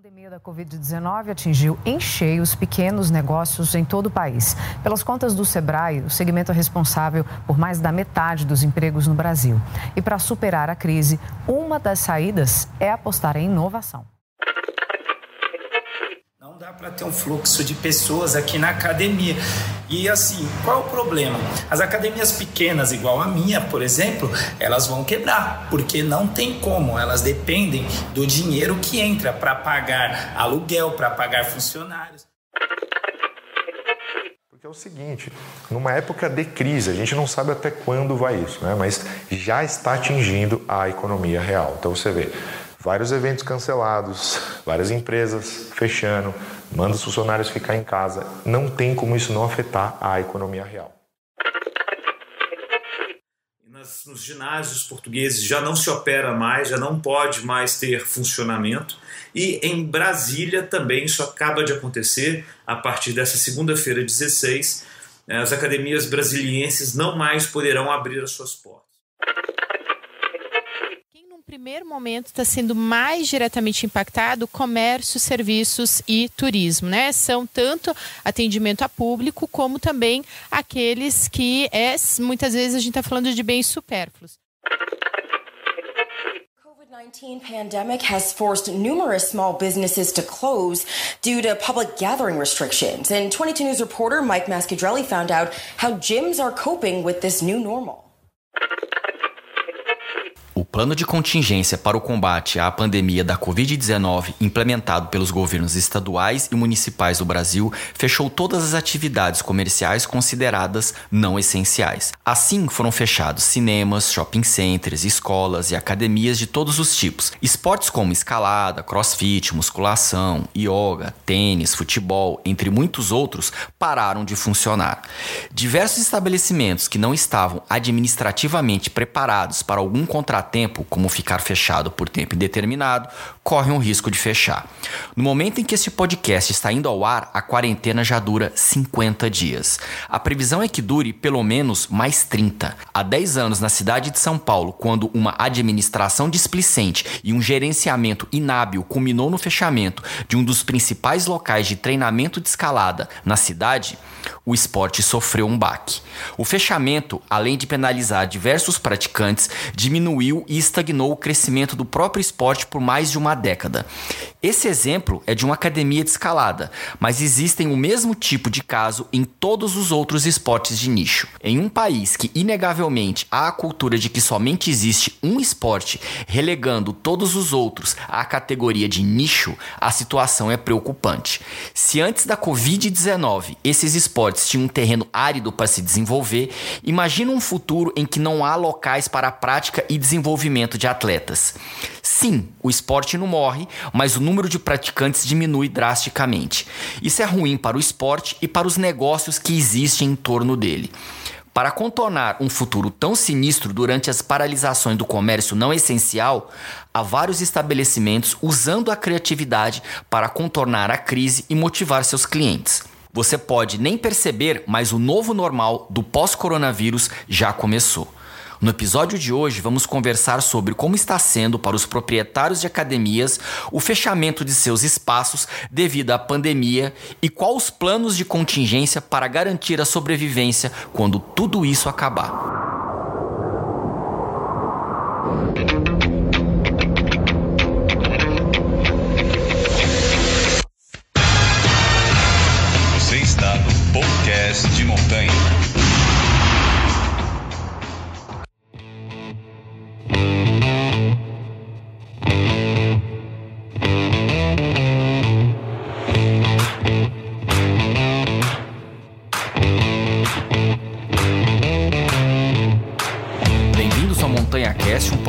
pandemia da Covid-19 atingiu em cheio os pequenos negócios em todo o país. Pelas contas do Sebrae, o segmento é responsável por mais da metade dos empregos no Brasil. E para superar a crise, uma das saídas é apostar em inovação dá para ter um fluxo de pessoas aqui na academia. E assim, qual o problema? As academias pequenas, igual a minha, por exemplo, elas vão quebrar, porque não tem como, elas dependem do dinheiro que entra para pagar aluguel, para pagar funcionários. Porque é o seguinte, numa época de crise, a gente não sabe até quando vai isso, né? mas já está atingindo a economia real. Então você vê, vários eventos cancelados, várias empresas fechando, manda os funcionários ficar em casa. Não tem como isso não afetar a economia real. Nas, nos ginásios portugueses já não se opera mais, já não pode mais ter funcionamento. E em Brasília também isso acaba de acontecer a partir dessa segunda-feira, 16. As academias brasilienses não mais poderão abrir as suas portas primeiro momento está sendo mais diretamente impactado comércio, serviços e turismo, né? São tanto atendimento a público como também aqueles que é muitas vezes a gente está falando de bens supérfluos. 19 pandemic has forced numerous small businesses to close due to public gathering restrictions. And 22 News reporter Mike Mascadrelli found out how gyms are coping with this new normal. Plano de contingência para o combate à pandemia da Covid-19, implementado pelos governos estaduais e municipais do Brasil, fechou todas as atividades comerciais consideradas não essenciais. Assim, foram fechados cinemas, shopping centers, escolas e academias de todos os tipos. Esportes como escalada, crossfit, musculação, yoga, tênis, futebol, entre muitos outros, pararam de funcionar. Diversos estabelecimentos que não estavam administrativamente preparados para algum contratempo tempo, como ficar fechado por tempo indeterminado, corre um risco de fechar. No momento em que este podcast está indo ao ar, a quarentena já dura 50 dias. A previsão é que dure pelo menos mais 30. Há 10 anos, na cidade de São Paulo, quando uma administração displicente e um gerenciamento inábil culminou no fechamento de um dos principais locais de treinamento de escalada na cidade, o esporte sofreu um baque. O fechamento, além de penalizar diversos praticantes, diminuiu e estagnou o crescimento do próprio esporte por mais de uma década. Esse exemplo é de uma academia de escalada, mas existem o mesmo tipo de caso em todos os outros esportes de nicho. Em um país que inegavelmente há a cultura de que somente existe um esporte, relegando todos os outros à categoria de nicho, a situação é preocupante. Se antes da Covid-19 esses esportes tinham um terreno árido para se desenvolver, imagina um futuro em que não há locais para a prática e desenvolvimento de atletas. Sim, o esporte não morre, mas o número de praticantes diminui drasticamente. Isso é ruim para o esporte e para os negócios que existem em torno dele. Para contornar um futuro tão sinistro durante as paralisações do comércio não essencial, há vários estabelecimentos usando a criatividade para contornar a crise e motivar seus clientes. Você pode nem perceber, mas o novo normal do pós-coronavírus já começou. No episódio de hoje, vamos conversar sobre como está sendo para os proprietários de academias o fechamento de seus espaços devido à pandemia e quais os planos de contingência para garantir a sobrevivência quando tudo isso acabar. Você está no podcast de montanha.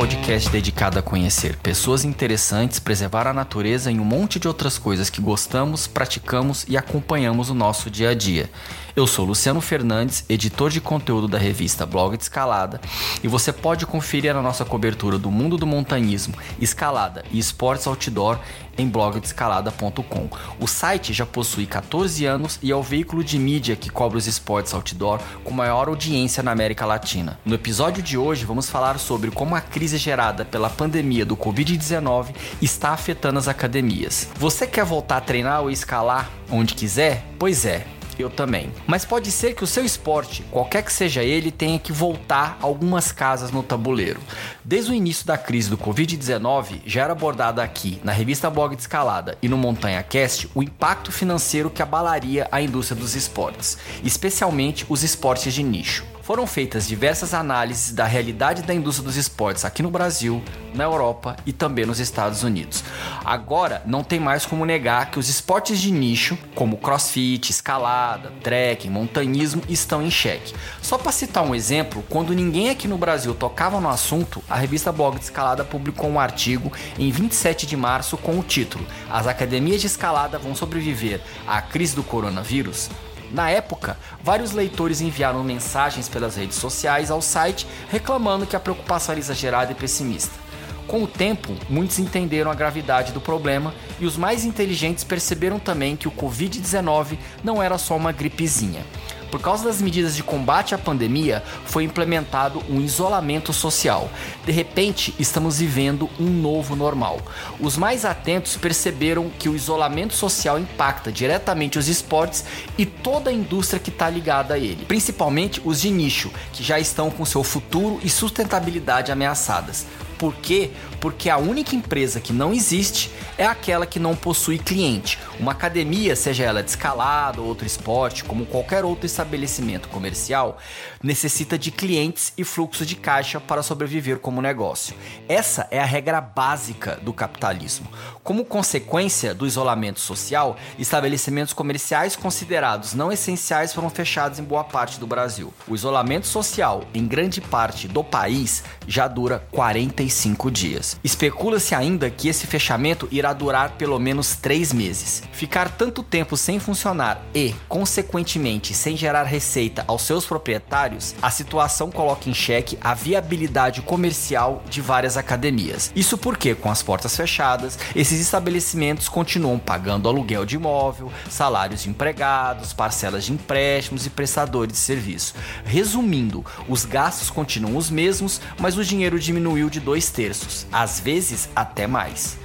Podcast dedicado a conhecer pessoas interessantes, preservar a natureza e um monte de outras coisas que gostamos, praticamos e acompanhamos no nosso dia a dia. Eu sou Luciano Fernandes, editor de conteúdo da revista Blog de Escalada, e você pode conferir a nossa cobertura do mundo do montanhismo, escalada e esportes outdoor em blogdescalada.com. O site já possui 14 anos e é o veículo de mídia que cobre os esportes outdoor com maior audiência na América Latina. No episódio de hoje, vamos falar sobre como a crise gerada pela pandemia do Covid-19 está afetando as academias. Você quer voltar a treinar ou escalar onde quiser? Pois é, eu também. Mas pode ser que o seu esporte, qualquer que seja ele, tenha que voltar algumas casas no tabuleiro. Desde o início da crise do Covid-19, já era abordado aqui, na revista Blog de Escalada e no Montanha Cast, o impacto financeiro que abalaria a indústria dos esportes, especialmente os esportes de nicho foram feitas diversas análises da realidade da indústria dos esportes aqui no Brasil, na Europa e também nos Estados Unidos. Agora, não tem mais como negar que os esportes de nicho, como crossfit, escalada, trekking, montanhismo, estão em xeque. Só para citar um exemplo, quando ninguém aqui no Brasil tocava no assunto, a revista Blog de Escalada publicou um artigo em 27 de março com o título As academias de escalada vão sobreviver à crise do coronavírus? Na época, vários leitores enviaram mensagens pelas redes sociais ao site reclamando que a preocupação era exagerada e pessimista. Com o tempo, muitos entenderam a gravidade do problema e os mais inteligentes perceberam também que o Covid-19 não era só uma gripezinha. Por causa das medidas de combate à pandemia, foi implementado um isolamento social. De repente, estamos vivendo um novo normal. Os mais atentos perceberam que o isolamento social impacta diretamente os esportes e toda a indústria que está ligada a ele, principalmente os de nicho, que já estão com seu futuro e sustentabilidade ameaçadas. Por quê? Porque a única empresa que não existe é aquela que não possui cliente. Uma academia, seja ela de escalada ou outro esporte, como qualquer outro estabelecimento comercial, necessita de clientes e fluxo de caixa para sobreviver como negócio. Essa é a regra básica do capitalismo. Como consequência do isolamento social, estabelecimentos comerciais considerados não essenciais foram fechados em boa parte do Brasil. O isolamento social em grande parte do país já dura 45 dias. Especula-se ainda que esse fechamento irá durar pelo menos três meses. Ficar tanto tempo sem funcionar e, consequentemente, sem gerar receita aos seus proprietários, a situação coloca em xeque a viabilidade comercial de várias academias. Isso porque, com as portas fechadas, esses estabelecimentos continuam pagando aluguel de imóvel, salários de empregados, parcelas de empréstimos e prestadores de serviço. Resumindo, os gastos continuam os mesmos, mas o dinheiro diminuiu de dois terços, às vezes até mais.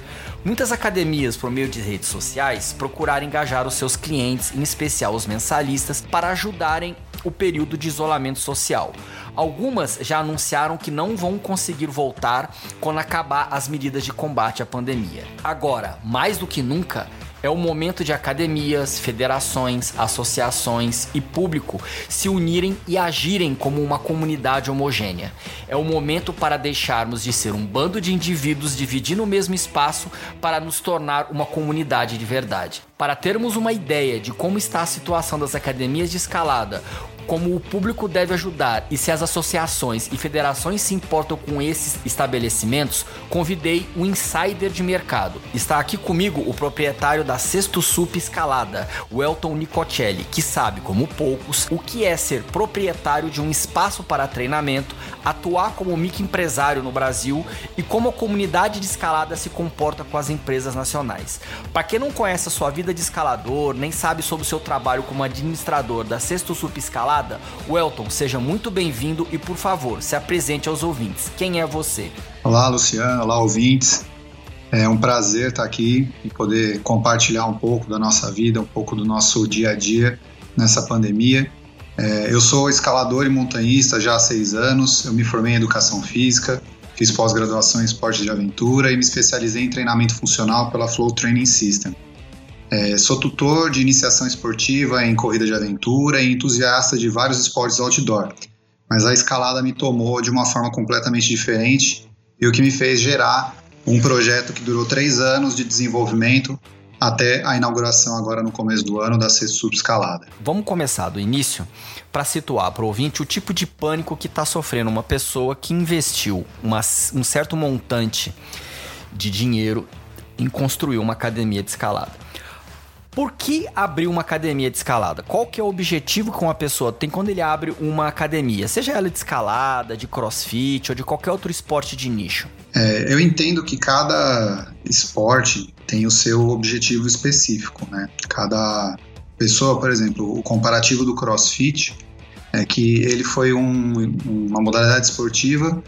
Muitas academias, por meio de redes sociais, procuraram engajar os seus clientes, em especial os mensalistas, para ajudarem o período de isolamento social. Algumas já anunciaram que não vão conseguir voltar quando acabar as medidas de combate à pandemia. Agora, mais do que nunca, é o momento de academias, federações, associações e público se unirem e agirem como uma comunidade homogênea. É o momento para deixarmos de ser um bando de indivíduos dividindo o mesmo espaço para nos tornar uma comunidade de verdade. Para termos uma ideia de como está a situação das academias de escalada, como o público deve ajudar e se as associações e federações se importam com esses estabelecimentos, convidei um insider de mercado. Está aqui comigo o proprietário da Sexto Sup Escalada, o Elton Nicotelli, que sabe, como poucos, o que é ser proprietário de um espaço para treinamento, atuar como microempresário no Brasil e como a comunidade de escalada se comporta com as empresas nacionais. Para quem não conhece a sua vida de escalador, nem sabe sobre o seu trabalho como administrador da Sexto Sup Escalada, Welton, seja muito bem-vindo e, por favor, se apresente aos ouvintes. Quem é você? Olá, Luciano. Olá, ouvintes. É um prazer estar aqui e poder compartilhar um pouco da nossa vida, um pouco do nosso dia a dia nessa pandemia. É, eu sou escalador e montanhista já há seis anos. Eu me formei em educação física, fiz pós-graduação em esporte de aventura e me especializei em treinamento funcional pela Flow Training System. É, sou tutor de iniciação esportiva em corrida de aventura e entusiasta de vários esportes outdoor, mas a escalada me tomou de uma forma completamente diferente e o que me fez gerar um projeto que durou três anos de desenvolvimento até a inauguração agora no começo do ano da Sub Escalada. Vamos começar do início para situar para o ouvinte o tipo de pânico que está sofrendo uma pessoa que investiu uma, um certo montante de dinheiro em construir uma academia de escalada. Por que abrir uma academia de escalada? Qual que é o objetivo que uma pessoa tem quando ele abre uma academia? Seja ela de escalada, de crossfit ou de qualquer outro esporte de nicho. É, eu entendo que cada esporte tem o seu objetivo específico, né? Cada pessoa, por exemplo, o comparativo do crossfit é que ele foi um, uma modalidade esportiva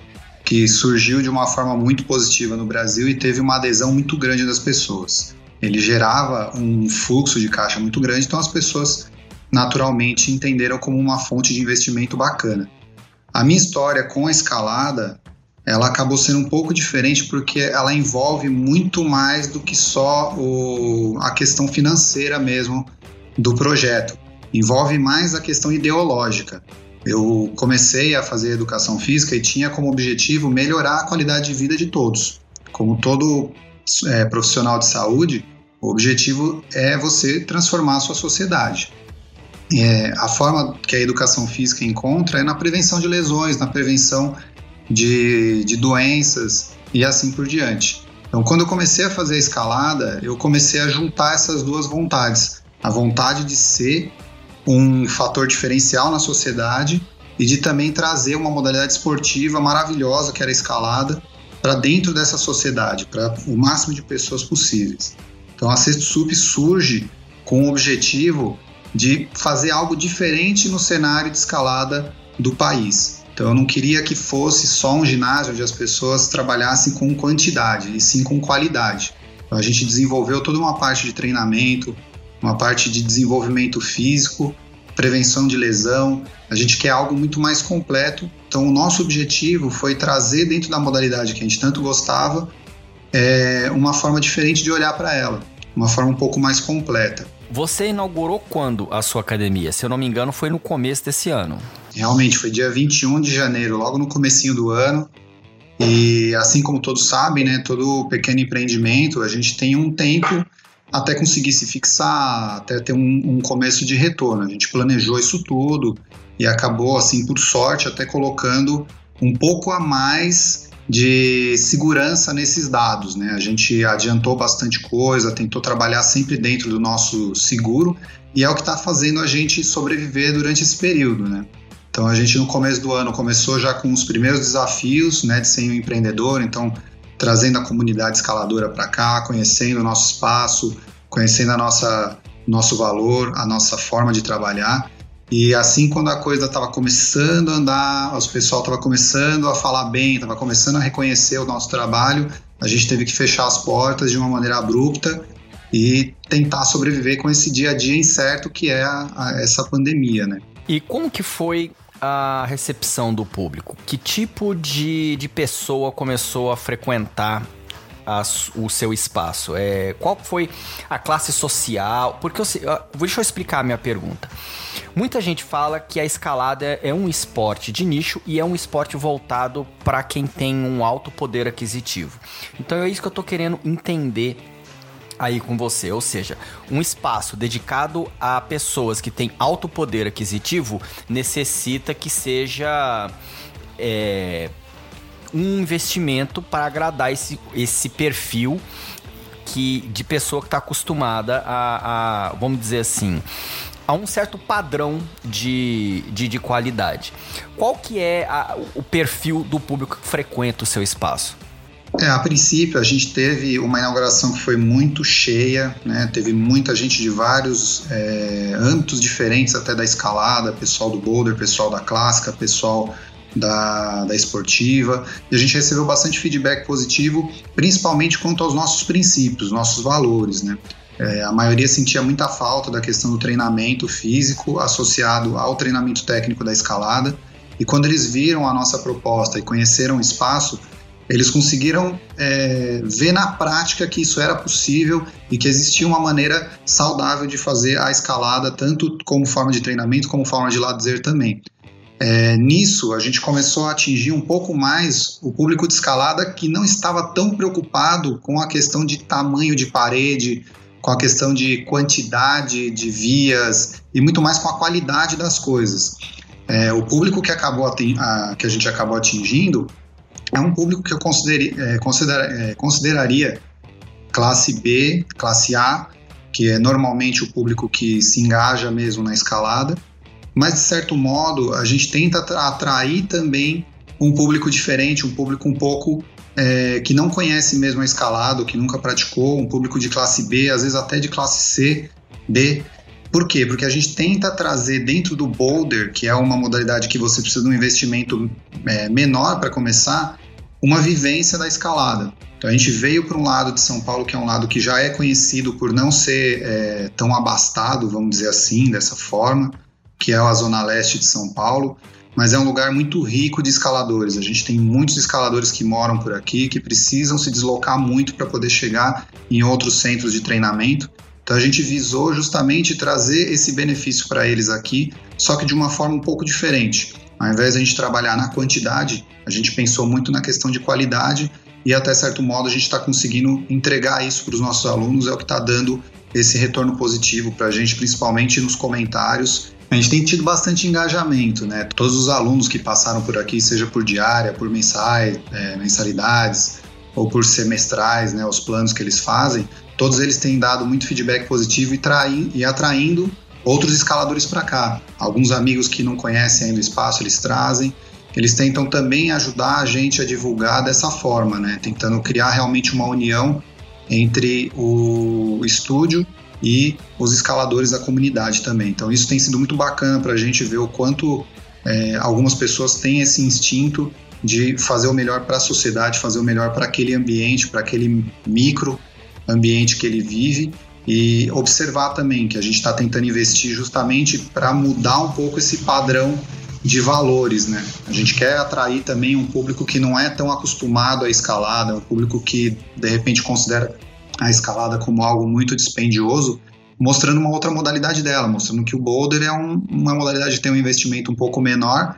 que surgiu de uma forma muito positiva no Brasil e teve uma adesão muito grande das pessoas. Ele gerava um fluxo de caixa muito grande, então as pessoas naturalmente entenderam como uma fonte de investimento bacana. A minha história com a escalada, ela acabou sendo um pouco diferente porque ela envolve muito mais do que só o, a questão financeira mesmo do projeto. Envolve mais a questão ideológica. Eu comecei a fazer educação física e tinha como objetivo melhorar a qualidade de vida de todos. Como todo é, profissional de saúde, o objetivo é você transformar a sua sociedade. É, a forma que a educação física encontra é na prevenção de lesões, na prevenção de, de doenças e assim por diante. Então, quando eu comecei a fazer a escalada, eu comecei a juntar essas duas vontades: a vontade de ser um fator diferencial na sociedade e de também trazer uma modalidade esportiva maravilhosa que era a escalada para dentro dessa sociedade, para o máximo de pessoas possíveis. Então a Sexto Sup surge com o objetivo de fazer algo diferente no cenário de escalada do país. Então eu não queria que fosse só um ginásio onde as pessoas trabalhassem com quantidade, e sim com qualidade. Então a gente desenvolveu toda uma parte de treinamento, uma parte de desenvolvimento físico, prevenção de lesão. A gente quer algo muito mais completo. Então, o nosso objetivo foi trazer dentro da modalidade que a gente tanto gostava é, uma forma diferente de olhar para ela, uma forma um pouco mais completa. Você inaugurou quando a sua academia? Se eu não me engano, foi no começo desse ano. Realmente, foi dia 21 de janeiro, logo no comecinho do ano. E assim como todos sabem, né, todo pequeno empreendimento, a gente tem um tempo até conseguir se fixar, até ter um, um, começo de retorno. A gente planejou isso tudo e acabou, assim, por sorte, até colocando um pouco a mais de segurança nesses dados, né? A gente adiantou bastante coisa, tentou trabalhar sempre dentro do nosso seguro e é o que está fazendo a gente sobreviver durante esse período, né? Então a gente no começo do ano começou já com os primeiros desafios, né, de ser um empreendedor, então trazendo a comunidade escaladora para cá, conhecendo o nosso espaço, conhecendo a nossa nosso valor, a nossa forma de trabalhar. E assim, quando a coisa estava começando a andar, o pessoal estava começando a falar bem, estava começando a reconhecer o nosso trabalho, a gente teve que fechar as portas de uma maneira abrupta e tentar sobreviver com esse dia a dia incerto que é a, a, essa pandemia, né? E como que foi a recepção do público? Que tipo de, de pessoa começou a frequentar a, o seu espaço? É, qual foi a classe social? Porque eu, deixa eu explicar a minha pergunta. Muita gente fala que a escalada é um esporte de nicho e é um esporte voltado para quem tem um alto poder aquisitivo. Então é isso que eu estou querendo entender aí com você, ou seja, um espaço dedicado a pessoas que têm alto poder aquisitivo necessita que seja é, um investimento para agradar esse, esse perfil que de pessoa que está acostumada a, a, vamos dizer assim, a um certo padrão de, de, de qualidade. Qual que é a, o perfil do público que frequenta o seu espaço? É, a princípio a gente teve uma inauguração que foi muito cheia, né? teve muita gente de vários é, âmbitos diferentes, até da escalada, pessoal do boulder, pessoal da clássica, pessoal da, da esportiva, e a gente recebeu bastante feedback positivo, principalmente quanto aos nossos princípios, nossos valores. Né? É, a maioria sentia muita falta da questão do treinamento físico associado ao treinamento técnico da escalada, e quando eles viram a nossa proposta e conheceram o espaço, eles conseguiram é, ver na prática que isso era possível e que existia uma maneira saudável de fazer a escalada, tanto como forma de treinamento como forma de lazer também. É, nisso, a gente começou a atingir um pouco mais o público de escalada que não estava tão preocupado com a questão de tamanho de parede, com a questão de quantidade de vias e muito mais com a qualidade das coisas. É, o público que, acabou a, que a gente acabou atingindo é um público que eu é, considera, é, consideraria classe B, classe A, que é normalmente o público que se engaja mesmo na escalada, mas de certo modo a gente tenta atrair também um público diferente, um público um pouco é, que não conhece mesmo a escalada, que nunca praticou, um público de classe B, às vezes até de classe C, D. Por quê? Porque a gente tenta trazer dentro do boulder, que é uma modalidade que você precisa de um investimento é, menor para começar, uma vivência da escalada. Então a gente veio para um lado de São Paulo que é um lado que já é conhecido por não ser é, tão abastado, vamos dizer assim, dessa forma, que é a zona leste de São Paulo, mas é um lugar muito rico de escaladores. A gente tem muitos escaladores que moram por aqui, que precisam se deslocar muito para poder chegar em outros centros de treinamento. Então a gente visou justamente trazer esse benefício para eles aqui, só que de uma forma um pouco diferente. Ao invés de a gente trabalhar na quantidade, a gente pensou muito na questão de qualidade e até certo modo a gente está conseguindo entregar isso para os nossos alunos, é o que está dando esse retorno positivo para a gente, principalmente nos comentários. A gente tem tido bastante engajamento, né? Todos os alunos que passaram por aqui, seja por diária, por mensais, é, mensalidades ou por semestrais, né? Os planos que eles fazem, todos eles têm dado muito feedback positivo e, e atraindo outros escaladores para cá. Alguns amigos que não conhecem ainda o espaço, eles trazem. Eles tentam também ajudar a gente a divulgar dessa forma, né? Tentando criar realmente uma união entre o estúdio e os escaladores da comunidade também. Então isso tem sido muito bacana para a gente ver o quanto é, algumas pessoas têm esse instinto de fazer o melhor para a sociedade, fazer o melhor para aquele ambiente, para aquele micro ambiente que ele vive e observar também que a gente está tentando investir justamente para mudar um pouco esse padrão de valores, né? A gente quer atrair também um público que não é tão acostumado à escalada, um público que de repente considera a escalada como algo muito dispendioso, mostrando uma outra modalidade dela, mostrando que o boulder é um, uma modalidade que tem um investimento um pouco menor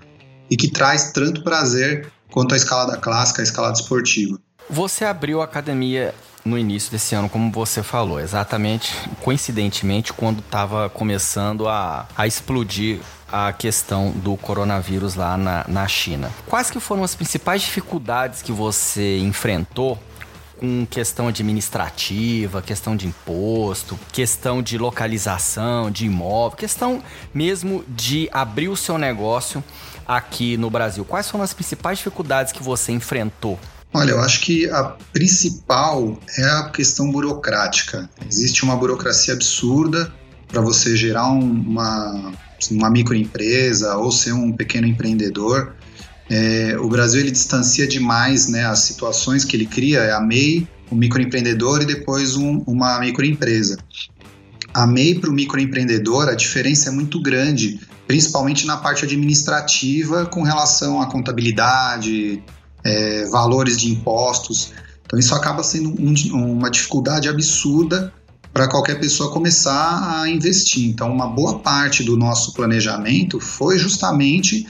e que traz tanto prazer quanto a escalada clássica, a escalada esportiva. Você abriu a academia no início desse ano, como você falou, exatamente, coincidentemente, quando estava começando a, a explodir a questão do coronavírus lá na, na China. Quais que foram as principais dificuldades que você enfrentou com questão administrativa, questão de imposto, questão de localização, de imóvel, questão mesmo de abrir o seu negócio aqui no Brasil. Quais foram as principais dificuldades que você enfrentou Olha, eu acho que a principal é a questão burocrática. Existe uma burocracia absurda para você gerar um, uma, uma microempresa ou ser um pequeno empreendedor. É, o Brasil ele distancia demais né, as situações que ele cria, é a MEI, o microempreendedor e depois um, uma microempresa. A MEI para o microempreendedor, a diferença é muito grande, principalmente na parte administrativa com relação à contabilidade, é, valores de impostos. Então isso acaba sendo um, uma dificuldade absurda para qualquer pessoa começar a investir. Então uma boa parte do nosso planejamento foi justamente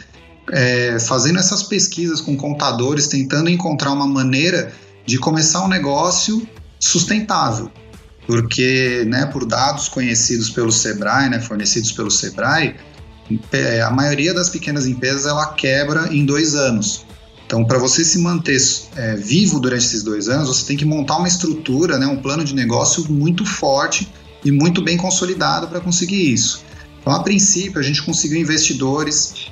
é, fazendo essas pesquisas com contadores, tentando encontrar uma maneira de começar um negócio sustentável. Porque, né, por dados conhecidos pelo Sebrae, né, fornecidos pelo Sebrae, é, a maioria das pequenas empresas ela quebra em dois anos. Então, para você se manter é, vivo durante esses dois anos, você tem que montar uma estrutura, né, um plano de negócio muito forte e muito bem consolidado para conseguir isso. Então, a princípio, a gente conseguiu investidores,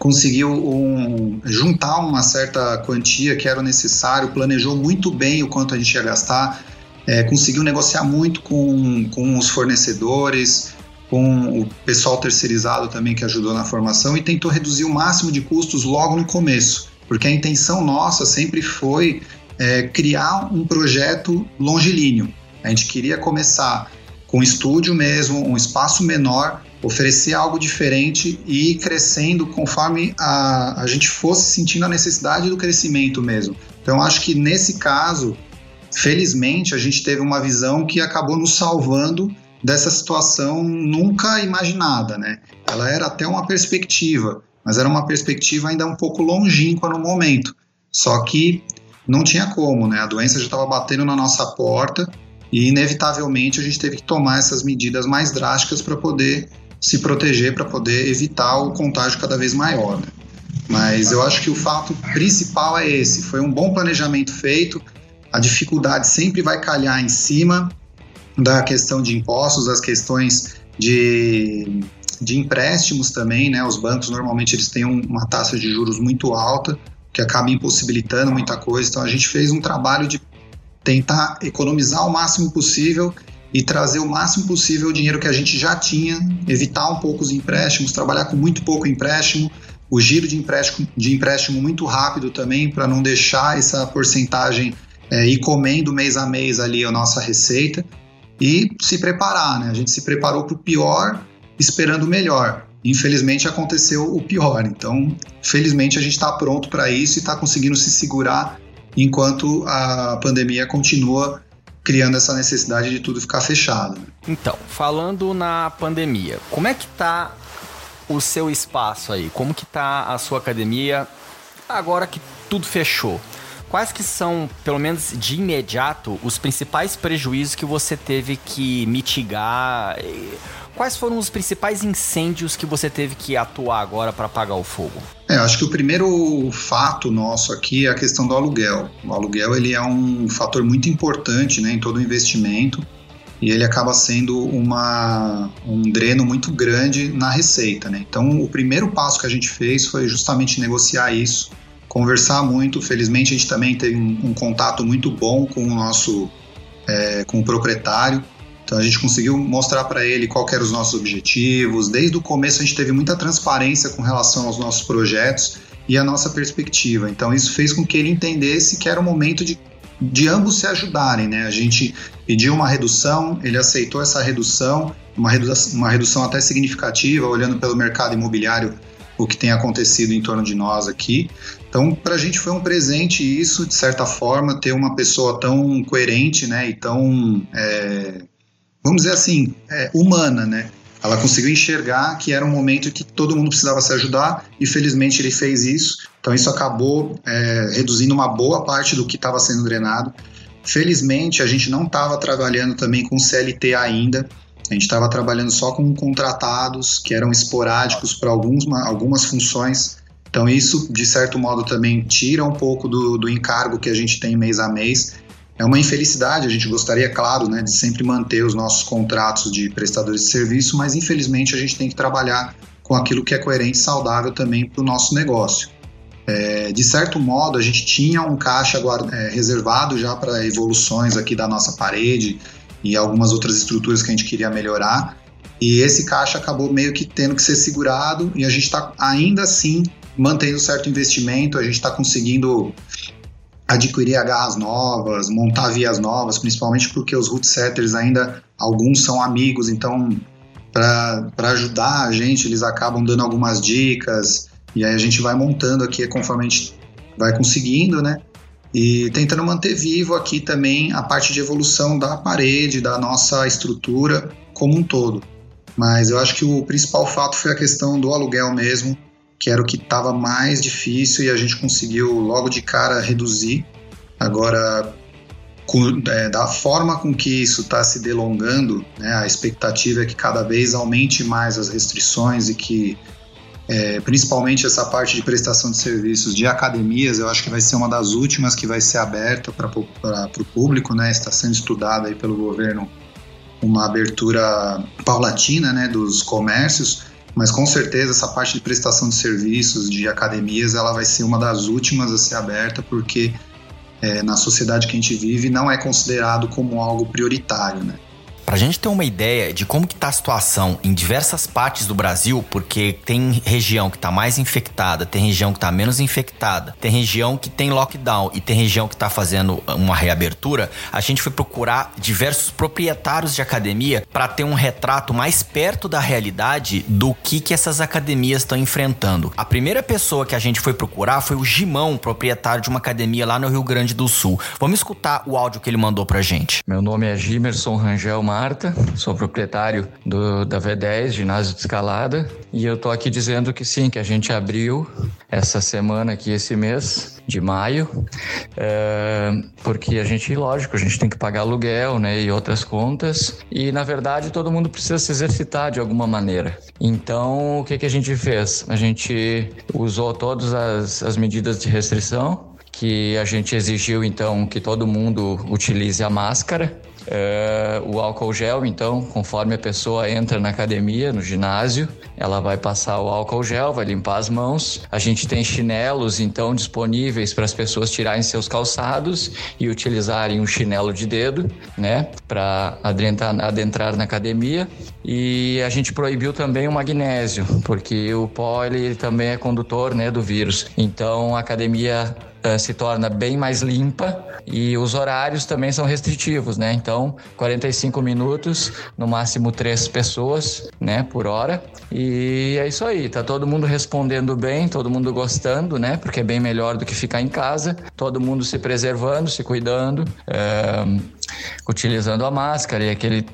conseguiu um, juntar uma certa quantia que era necessário, planejou muito bem o quanto a gente ia gastar, é, conseguiu negociar muito com, com os fornecedores, com o pessoal terceirizado também que ajudou na formação e tentou reduzir o máximo de custos logo no começo porque a intenção nossa sempre foi é, criar um projeto longilíneo. A gente queria começar com um estúdio mesmo, um espaço menor, oferecer algo diferente e ir crescendo conforme a, a gente fosse sentindo a necessidade do crescimento mesmo. Então, acho que nesse caso, felizmente, a gente teve uma visão que acabou nos salvando dessa situação nunca imaginada, né? Ela era até uma perspectiva, mas era uma perspectiva ainda um pouco longínqua no momento. Só que não tinha como, né? A doença já estava batendo na nossa porta e inevitavelmente a gente teve que tomar essas medidas mais drásticas para poder se proteger, para poder evitar o contágio cada vez maior. Né? Mas eu acho que o fato principal é esse: foi um bom planejamento feito. A dificuldade sempre vai calhar em cima da questão de impostos, das questões de de empréstimos também, né? Os bancos normalmente eles têm uma taxa de juros muito alta, que acaba impossibilitando muita coisa. Então a gente fez um trabalho de tentar economizar o máximo possível e trazer o máximo possível o dinheiro que a gente já tinha, evitar um pouco os empréstimos, trabalhar com muito pouco empréstimo, o giro de empréstimo, de empréstimo muito rápido também, para não deixar essa porcentagem é, ir comendo mês a mês ali a nossa receita e se preparar, né? A gente se preparou para o pior, esperando o melhor. Infelizmente aconteceu o pior, então felizmente a gente está pronto para isso e está conseguindo se segurar enquanto a pandemia continua criando essa necessidade de tudo ficar fechado. Então, falando na pandemia, como é que tá o seu espaço aí? Como que tá a sua academia agora que tudo fechou? Quais que são, pelo menos de imediato, os principais prejuízos que você teve que mitigar? Quais foram os principais incêndios que você teve que atuar agora para apagar o fogo? É, acho que o primeiro fato nosso aqui é a questão do aluguel. O aluguel ele é um fator muito importante né, em todo o investimento e ele acaba sendo uma, um dreno muito grande na receita. Né? Então, o primeiro passo que a gente fez foi justamente negociar isso conversar muito. Felizmente a gente também tem um, um contato muito bom com o nosso é, com o proprietário. Então a gente conseguiu mostrar para ele qual eram os nossos objetivos. Desde o começo a gente teve muita transparência com relação aos nossos projetos e a nossa perspectiva. Então isso fez com que ele entendesse que era o momento de, de ambos se ajudarem. Né? A gente pediu uma redução, ele aceitou essa redução, uma redução, uma redução até significativa, olhando pelo mercado imobiliário o que tem acontecido em torno de nós aqui. Então, para a gente foi um presente isso, de certa forma, ter uma pessoa tão coerente, né, e tão, é, vamos dizer assim, é, humana, né? Ela conseguiu enxergar que era um momento que todo mundo precisava se ajudar e felizmente ele fez isso. Então isso acabou é, reduzindo uma boa parte do que estava sendo drenado. Felizmente a gente não estava trabalhando também com CLT ainda. A gente estava trabalhando só com contratados que eram esporádicos para algumas funções. Então, isso, de certo modo, também tira um pouco do, do encargo que a gente tem mês a mês. É uma infelicidade, a gente gostaria, claro, né, de sempre manter os nossos contratos de prestadores de serviço, mas infelizmente a gente tem que trabalhar com aquilo que é coerente e saudável também para o nosso negócio. É, de certo modo, a gente tinha um caixa guarda, é, reservado já para evoluções aqui da nossa parede, e algumas outras estruturas que a gente queria melhorar. E esse caixa acabou meio que tendo que ser segurado e a gente está ainda assim mantendo certo investimento, a gente está conseguindo adquirir agarras novas, montar vias novas, principalmente porque os root setters ainda, alguns são amigos, então para ajudar a gente eles acabam dando algumas dicas e aí a gente vai montando aqui conforme a gente vai conseguindo, né? e tentando manter vivo aqui também a parte de evolução da parede, da nossa estrutura como um todo. Mas eu acho que o principal fato foi a questão do aluguel mesmo, que era o que estava mais difícil e a gente conseguiu logo de cara reduzir. Agora, com, é, da forma com que isso está se delongando, né, a expectativa é que cada vez aumente mais as restrições e que é, principalmente essa parte de prestação de serviços de academias, eu acho que vai ser uma das últimas que vai ser aberta para o público, né? Está sendo estudada aí pelo governo uma abertura paulatina, né, dos comércios, mas com certeza essa parte de prestação de serviços de academias, ela vai ser uma das últimas a ser aberta, porque é, na sociedade que a gente vive não é considerado como algo prioritário, né? Para a gente ter uma ideia de como que tá a situação em diversas partes do Brasil, porque tem região que está mais infectada, tem região que está menos infectada, tem região que tem lockdown e tem região que está fazendo uma reabertura, a gente foi procurar diversos proprietários de academia para ter um retrato mais perto da realidade do que que essas academias estão enfrentando. A primeira pessoa que a gente foi procurar foi o Gimão, proprietário de uma academia lá no Rio Grande do Sul. Vamos escutar o áudio que ele mandou pra gente. Meu nome é Gimerson Rangel Mar Marta, sou proprietário do, da V10, ginásio de escalada, e eu tô aqui dizendo que sim, que a gente abriu essa semana aqui, esse mês de maio, é, porque a gente, lógico, a gente tem que pagar aluguel, né, e outras contas, e na verdade todo mundo precisa se exercitar de alguma maneira. Então, o que, que a gente fez? A gente usou todas as, as medidas de restrição, que a gente exigiu então que todo mundo utilize a máscara é, o álcool gel, então, conforme a pessoa entra na academia, no ginásio, ela vai passar o álcool gel, vai limpar as mãos. A gente tem chinelos, então, disponíveis para as pessoas tirarem seus calçados e utilizarem um chinelo de dedo, né, para adentrar, adentrar na academia. E a gente proibiu também o magnésio, porque o pó ele também é condutor, né, do vírus. Então, a academia uh, se torna bem mais limpa e os horários também são restritivos, né? Então, 45 minutos, no máximo três pessoas, né, por hora. E é isso aí, tá todo mundo respondendo bem, todo mundo gostando, né? Porque é bem melhor do que ficar em casa, todo mundo se preservando, se cuidando, uh, utilizando a máscara e aquele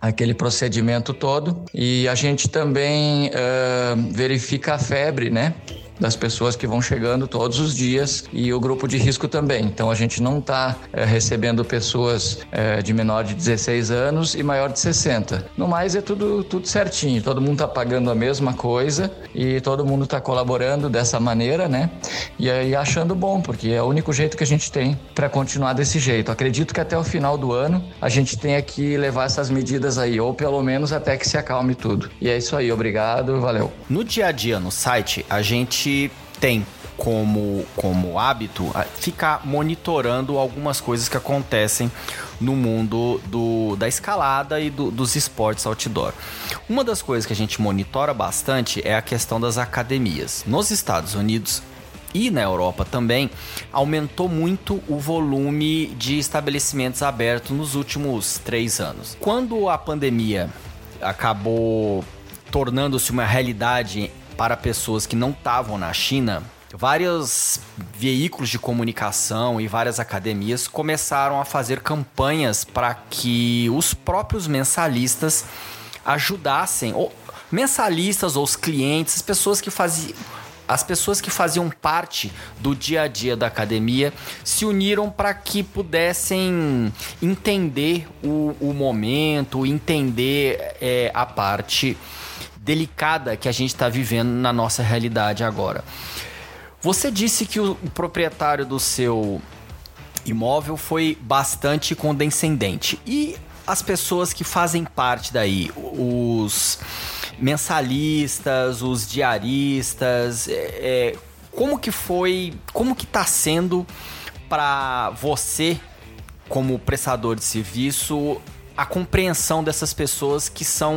aquele procedimento todo. E a gente também uh, verifica a febre, né? Das pessoas que vão chegando todos os dias e o grupo de risco também. Então a gente não está é, recebendo pessoas é, de menor de 16 anos e maior de 60. No mais é tudo, tudo certinho, todo mundo está pagando a mesma coisa e todo mundo está colaborando dessa maneira, né? E aí achando bom, porque é o único jeito que a gente tem para continuar desse jeito. Acredito que até o final do ano a gente tenha que levar essas medidas aí, ou pelo menos até que se acalme tudo. E é isso aí, obrigado, valeu. No dia a dia no site, a gente gente tem como, como hábito ficar monitorando algumas coisas que acontecem no mundo do, da escalada e do, dos esportes outdoor. Uma das coisas que a gente monitora bastante é a questão das academias. Nos Estados Unidos e na Europa também, aumentou muito o volume de estabelecimentos abertos nos últimos três anos. Quando a pandemia acabou tornando-se uma realidade para pessoas que não estavam na China, vários veículos de comunicação e várias academias começaram a fazer campanhas para que os próprios mensalistas ajudassem, ou mensalistas ou os clientes, as pessoas que faziam as pessoas que faziam parte do dia a dia da academia se uniram para que pudessem entender o, o momento, entender é, a parte delicada que a gente está vivendo na nossa realidade agora. Você disse que o, o proprietário do seu imóvel foi bastante condescendente. E as pessoas que fazem parte daí, os mensalistas, os diaristas, é, é, como que foi, como que está sendo para você como prestador de serviço a compreensão dessas pessoas que são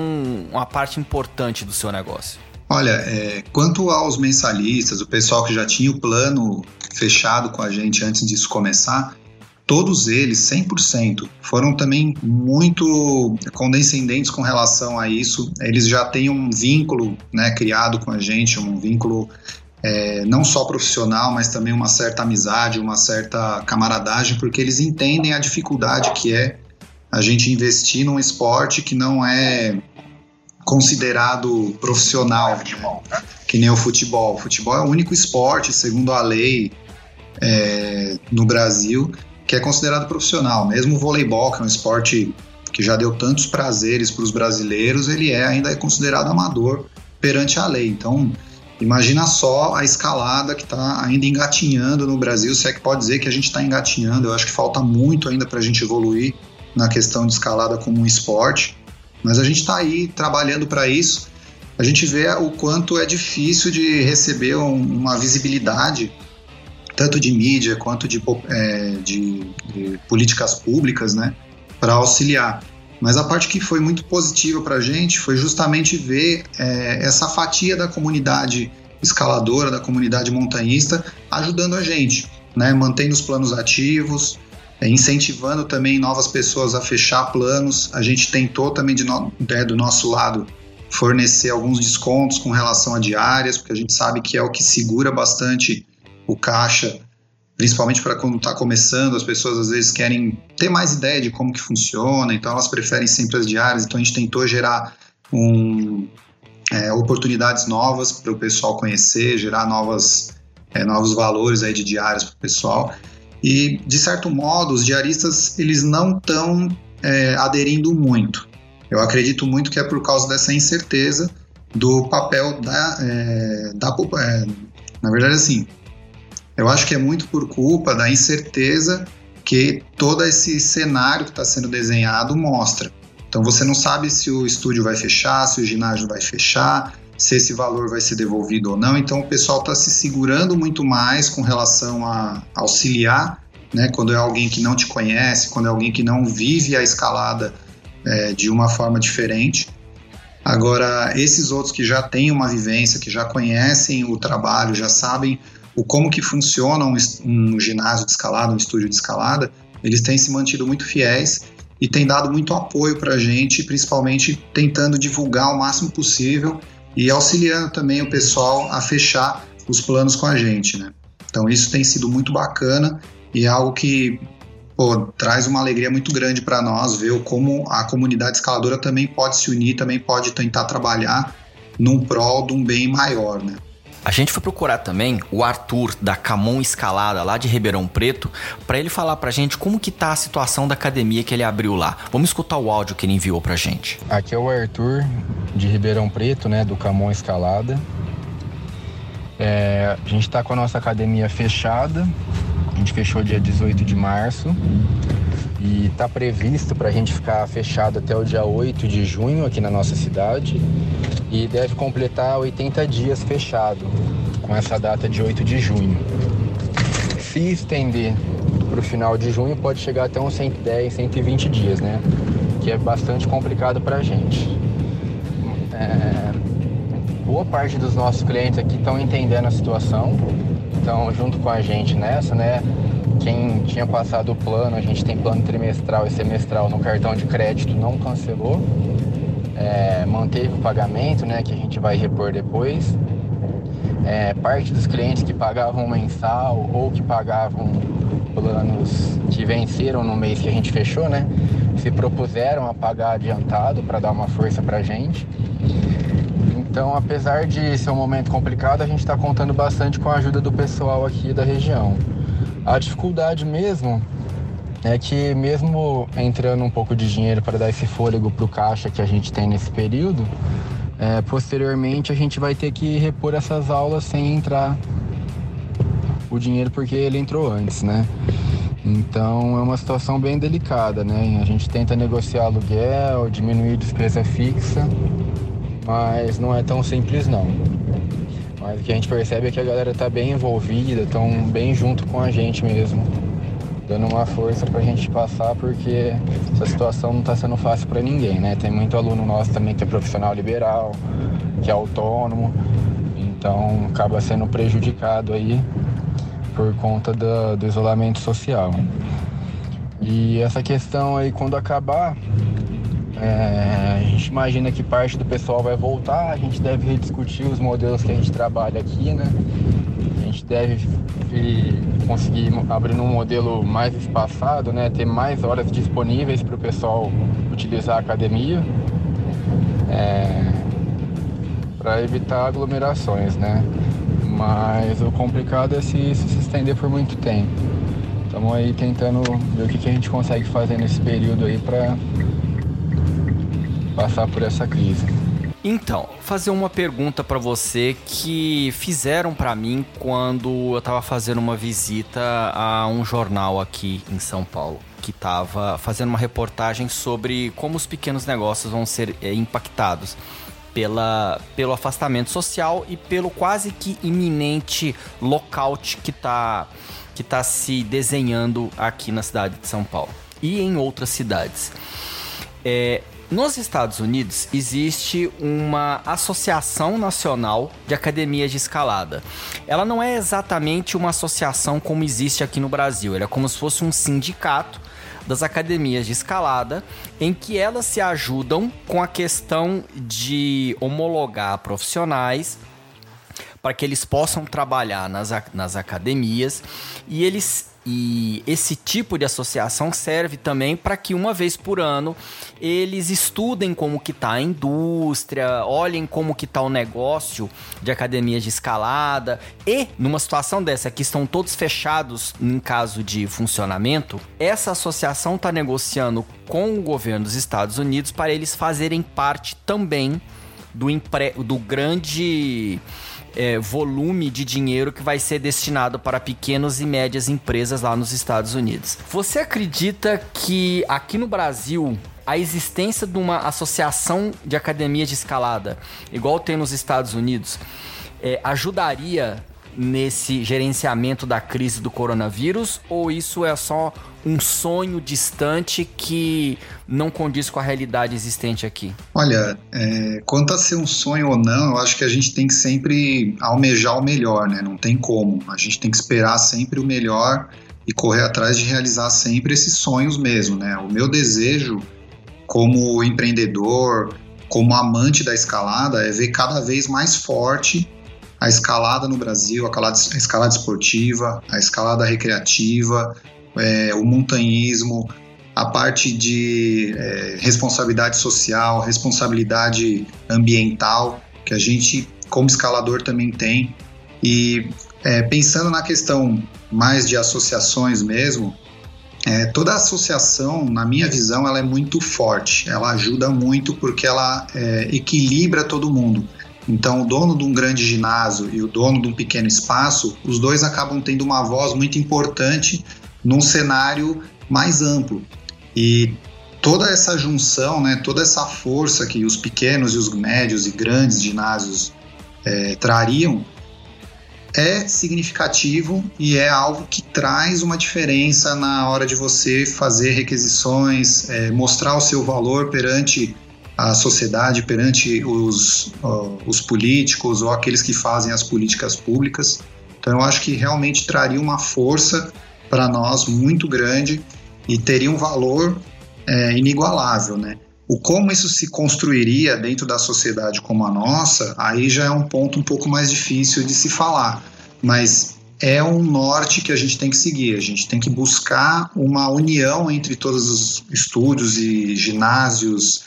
uma parte importante do seu negócio? Olha, é, quanto aos mensalistas, o pessoal que já tinha o plano fechado com a gente antes disso começar, todos eles, 100%, foram também muito condescendentes com relação a isso. Eles já têm um vínculo né, criado com a gente, um vínculo é, não só profissional, mas também uma certa amizade, uma certa camaradagem, porque eles entendem a dificuldade que é a gente investir num esporte que não é considerado profissional, que nem o futebol. O futebol é o único esporte, segundo a lei é, no Brasil, que é considerado profissional. Mesmo o voleibol, que é um esporte que já deu tantos prazeres para os brasileiros, ele é ainda é considerado amador perante a lei. Então, imagina só a escalada que está ainda engatinhando no Brasil, se é que pode dizer que a gente está engatinhando. Eu acho que falta muito ainda para a gente evoluir na questão de escalada como um esporte, mas a gente está aí trabalhando para isso. A gente vê o quanto é difícil de receber um, uma visibilidade, tanto de mídia quanto de, é, de, de políticas públicas, né, para auxiliar. Mas a parte que foi muito positiva para a gente foi justamente ver é, essa fatia da comunidade escaladora, da comunidade montanhista, ajudando a gente, né, mantendo os planos ativos, incentivando também novas pessoas a fechar planos. A gente tentou também de no, é, do nosso lado fornecer alguns descontos com relação a diárias, porque a gente sabe que é o que segura bastante o caixa, principalmente para quando está começando, as pessoas às vezes querem ter mais ideia de como que funciona, então elas preferem sempre as diárias, então a gente tentou gerar um, é, oportunidades novas para o pessoal conhecer, gerar novas, é, novos valores aí de diárias para o pessoal. E, de certo modo, os diaristas eles não estão é, aderindo muito. Eu acredito muito que é por causa dessa incerteza do papel da. É, da é, na verdade, assim, eu acho que é muito por culpa da incerteza que todo esse cenário que está sendo desenhado mostra. Então você não sabe se o estúdio vai fechar, se o ginásio vai fechar, se esse valor vai ser devolvido ou não. Então o pessoal está se segurando muito mais com relação a auxiliar, né? Quando é alguém que não te conhece, quando é alguém que não vive a escalada é, de uma forma diferente. Agora, esses outros que já têm uma vivência, que já conhecem o trabalho, já sabem o como que funciona um, um ginásio de escalada, um estúdio de escalada, eles têm se mantido muito fiéis e têm dado muito apoio para a gente, principalmente tentando divulgar o máximo possível e auxiliando também o pessoal a fechar os planos com a gente, né? Então isso tem sido muito bacana e é algo que pô, traz uma alegria muito grande para nós ver como a comunidade escaladora também pode se unir, também pode tentar trabalhar num prol de um bem maior, né? A gente foi procurar também o Arthur da Camon Escalada lá de Ribeirão Preto para ele falar pra gente como que tá a situação da academia que ele abriu lá. Vamos escutar o áudio que ele enviou pra gente. Aqui é o Arthur de Ribeirão Preto, né, do Camon Escalada. É, a gente está com a nossa academia fechada. A gente fechou dia 18 de março e está previsto para a gente ficar fechado até o dia 8 de junho aqui na nossa cidade e deve completar 80 dias fechado com essa data de 8 de junho. Se estender para o final de junho, pode chegar até uns 110, 120 dias, né? Que é bastante complicado para a gente. É... Boa parte dos nossos clientes aqui estão entendendo a situação, estão junto com a gente nessa, né? Quem tinha passado o plano, a gente tem plano trimestral e semestral no cartão de crédito, não cancelou é, manteve o pagamento, né, que a gente vai repor depois. É, parte dos clientes que pagavam mensal ou que pagavam planos que venceram no mês que a gente fechou, né, se propuseram a pagar adiantado para dar uma força para a gente. Então, apesar de ser um momento complicado, a gente está contando bastante com a ajuda do pessoal aqui da região. A dificuldade mesmo é que mesmo entrando um pouco de dinheiro para dar esse fôlego para o caixa que a gente tem nesse período, é, posteriormente a gente vai ter que repor essas aulas sem entrar o dinheiro porque ele entrou antes, né? Então é uma situação bem delicada, né? A gente tenta negociar aluguel, diminuir despesa fixa, mas não é tão simples não. Mas o que a gente percebe é que a galera está bem envolvida, estão bem junto com a gente mesmo dando uma força para a gente passar, porque essa situação não está sendo fácil para ninguém, né? Tem muito aluno nosso também que é profissional liberal, que é autônomo, então acaba sendo prejudicado aí por conta do, do isolamento social. E essa questão aí, quando acabar, é, a gente imagina que parte do pessoal vai voltar, a gente deve rediscutir os modelos que a gente trabalha aqui, né? A gente deve conseguir abrir um modelo mais espaçado, né, ter mais horas disponíveis para o pessoal utilizar a academia, é, para evitar aglomerações, né? Mas o complicado é se, se estender por muito tempo. Estamos aí tentando ver o que, que a gente consegue fazer nesse período aí para passar por essa crise. Então, fazer uma pergunta para você que fizeram para mim quando eu tava fazendo uma visita a um jornal aqui em São Paulo, que tava fazendo uma reportagem sobre como os pequenos negócios vão ser é, impactados pela, pelo afastamento social e pelo quase que iminente lockout que tá, que tá se desenhando aqui na cidade de São Paulo e em outras cidades. É, nos Estados Unidos existe uma Associação Nacional de Academias de Escalada. Ela não é exatamente uma associação como existe aqui no Brasil, ela é como se fosse um sindicato das academias de escalada, em que elas se ajudam com a questão de homologar profissionais para que eles possam trabalhar nas, nas academias e eles e esse tipo de associação serve também para que uma vez por ano eles estudem como que está a indústria, olhem como que está o negócio de academias de escalada. E numa situação dessa que estão todos fechados em caso de funcionamento, essa associação está negociando com o governo dos Estados Unidos para eles fazerem parte também do, empre... do grande é, volume de dinheiro que vai ser destinado para pequenas e médias empresas lá nos Estados Unidos. Você acredita que aqui no Brasil a existência de uma associação de academia de escalada, igual tem nos Estados Unidos, é, ajudaria nesse gerenciamento da crise do coronavírus ou isso é só um sonho distante que não condiz com a realidade existente aqui? Olha, é, quanto a ser um sonho ou não, eu acho que a gente tem que sempre almejar o melhor, né? Não tem como. A gente tem que esperar sempre o melhor e correr atrás de realizar sempre esses sonhos mesmo, né? O meu desejo como empreendedor, como amante da escalada, é ver cada vez mais forte a escalada no Brasil, a escalada, a escalada esportiva, a escalada recreativa, é, o montanhismo, a parte de é, responsabilidade social, responsabilidade ambiental, que a gente, como escalador, também tem. E é, pensando na questão mais de associações mesmo, é, toda associação, na minha visão, ela é muito forte. Ela ajuda muito porque ela é, equilibra todo mundo. Então, o dono de um grande ginásio e o dono de um pequeno espaço, os dois acabam tendo uma voz muito importante num cenário mais amplo. E toda essa junção, né, toda essa força que os pequenos e os médios e grandes ginásios é, trariam é significativo e é algo que traz uma diferença na hora de você fazer requisições, é, mostrar o seu valor perante a sociedade, perante os, uh, os políticos ou aqueles que fazem as políticas públicas. Então, eu acho que realmente traria uma força para nós muito grande e teria um valor é, inigualável, né? O como isso se construiria dentro da sociedade como a nossa, aí já é um ponto um pouco mais difícil de se falar, mas é um norte que a gente tem que seguir. A gente tem que buscar uma união entre todos os estúdios e ginásios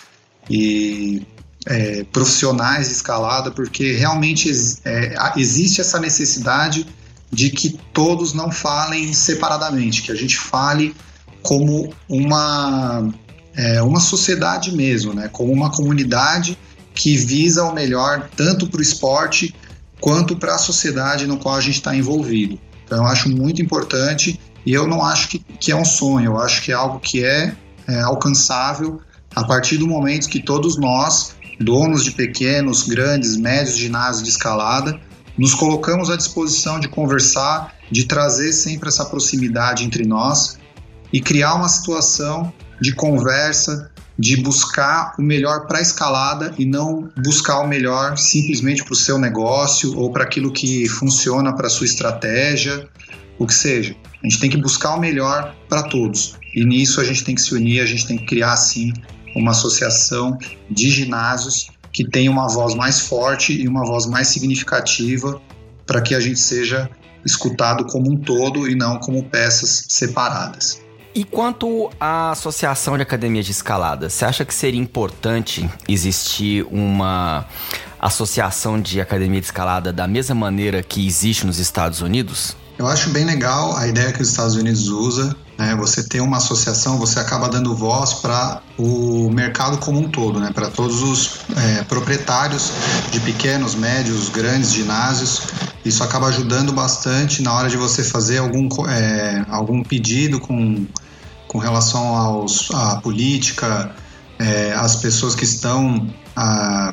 e é, profissionais de escalada, porque realmente é, existe essa necessidade de que todos não falem separadamente, que a gente fale como uma, é, uma sociedade mesmo, né? como uma comunidade que visa o melhor tanto para o esporte quanto para a sociedade no qual a gente está envolvido. Então eu acho muito importante e eu não acho que, que é um sonho, eu acho que é algo que é, é alcançável a partir do momento que todos nós, donos de pequenos, grandes, médios ginásios de escalada, nos colocamos à disposição de conversar, de trazer sempre essa proximidade entre nós e criar uma situação de conversa, de buscar o melhor para a escalada e não buscar o melhor simplesmente para o seu negócio ou para aquilo que funciona para a sua estratégia, o que seja. A gente tem que buscar o melhor para todos. E nisso a gente tem que se unir, a gente tem que criar sim uma associação de ginásios que tenha uma voz mais forte e uma voz mais significativa para que a gente seja escutado como um todo e não como peças separadas. E quanto à associação de academias de escalada, você acha que seria importante existir uma associação de academia de escalada da mesma maneira que existe nos Estados Unidos? Eu acho bem legal a ideia que os Estados Unidos usa. Né? Você tem uma associação, você acaba dando voz para o mercado como um todo, né? para todos os é, proprietários de pequenos, médios, grandes ginásios. Isso acaba ajudando bastante na hora de você fazer algum, é, algum pedido com, com relação aos, à política, é, as pessoas que estão a,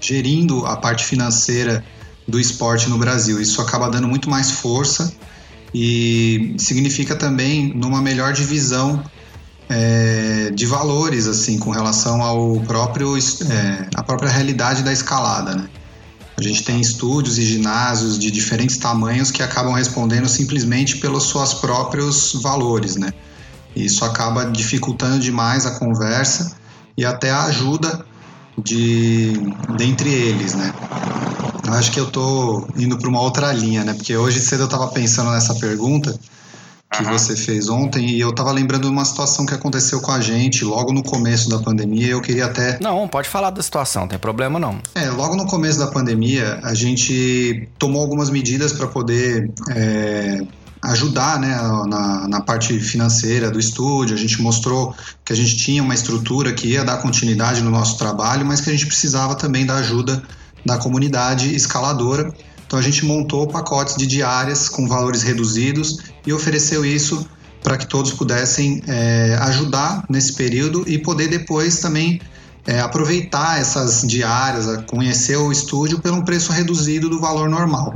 gerindo a parte financeira do esporte no Brasil. Isso acaba dando muito mais força e significa também numa melhor divisão é, de valores assim com relação ao próprio é, a própria realidade da escalada, né? A gente tem estúdios e ginásios de diferentes tamanhos que acabam respondendo simplesmente pelos seus próprios valores, né? Isso acaba dificultando demais a conversa e até a ajuda de dentre eles, né? Acho que eu tô indo para uma outra linha, né? Porque hoje cedo eu estava pensando nessa pergunta que uhum. você fez ontem e eu estava lembrando de uma situação que aconteceu com a gente logo no começo da pandemia. Eu queria até. Não, pode falar da situação, não tem problema não. É, logo no começo da pandemia a gente tomou algumas medidas para poder é, ajudar né, na, na parte financeira do estúdio. A gente mostrou que a gente tinha uma estrutura que ia dar continuidade no nosso trabalho, mas que a gente precisava também da ajuda da comunidade escaladora Então a gente montou pacotes de diárias com valores reduzidos e ofereceu isso para que todos pudessem é, ajudar nesse período e poder depois também é, aproveitar essas diárias, conhecer o estúdio pelo preço reduzido do valor normal.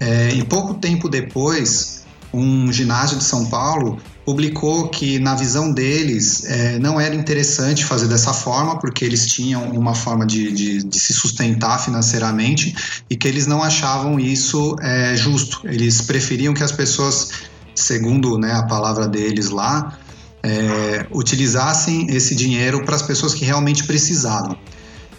É, e pouco tempo depois, um ginásio de São Paulo publicou que, na visão deles, é, não era interessante fazer dessa forma, porque eles tinham uma forma de, de, de se sustentar financeiramente e que eles não achavam isso é, justo. Eles preferiam que as pessoas, segundo né, a palavra deles lá, é, utilizassem esse dinheiro para as pessoas que realmente precisavam.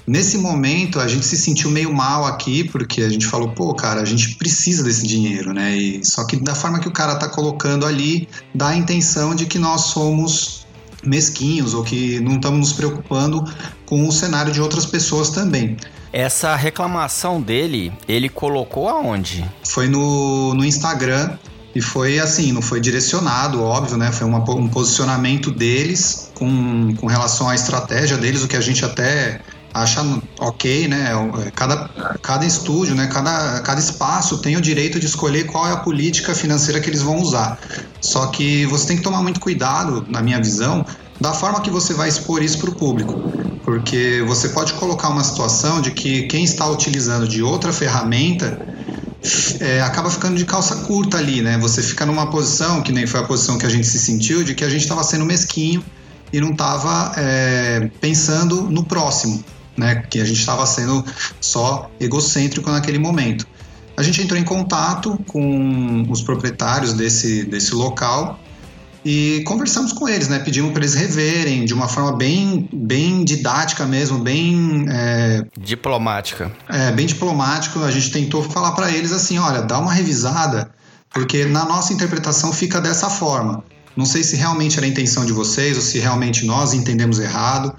Nesse momento, a gente se sentiu meio mal aqui, porque a gente falou, pô, cara, a gente precisa desse dinheiro, né? E, só que da forma que o cara tá colocando ali, dá a intenção de que nós somos mesquinhos ou que não estamos nos preocupando com o cenário de outras pessoas também. Essa reclamação dele, ele colocou aonde? Foi no, no Instagram e foi assim, não foi direcionado, óbvio, né? Foi uma, um posicionamento deles com, com relação à estratégia deles, o que a gente até acha ok, né? É, cada, cada estúdio, né? cada, cada espaço tem o direito de escolher qual é a política financeira que eles vão usar. Só que você tem que tomar muito cuidado, na minha visão, da forma que você vai expor isso para o público. Porque você pode colocar uma situação de que quem está utilizando de outra ferramenta é, acaba ficando de calça curta ali, né? Você fica numa posição, que nem foi a posição que a gente se sentiu, de que a gente estava sendo mesquinho e não estava é, pensando no próximo né? Que a gente estava sendo só egocêntrico naquele momento. A gente entrou em contato com os proprietários desse, desse local e conversamos com eles, né? Pedimos para eles reverem de uma forma bem, bem didática mesmo, bem é, diplomática. É, bem diplomático. A gente tentou falar para eles assim, olha, dá uma revisada, porque na nossa interpretação fica dessa forma. Não sei se realmente era a intenção de vocês ou se realmente nós entendemos errado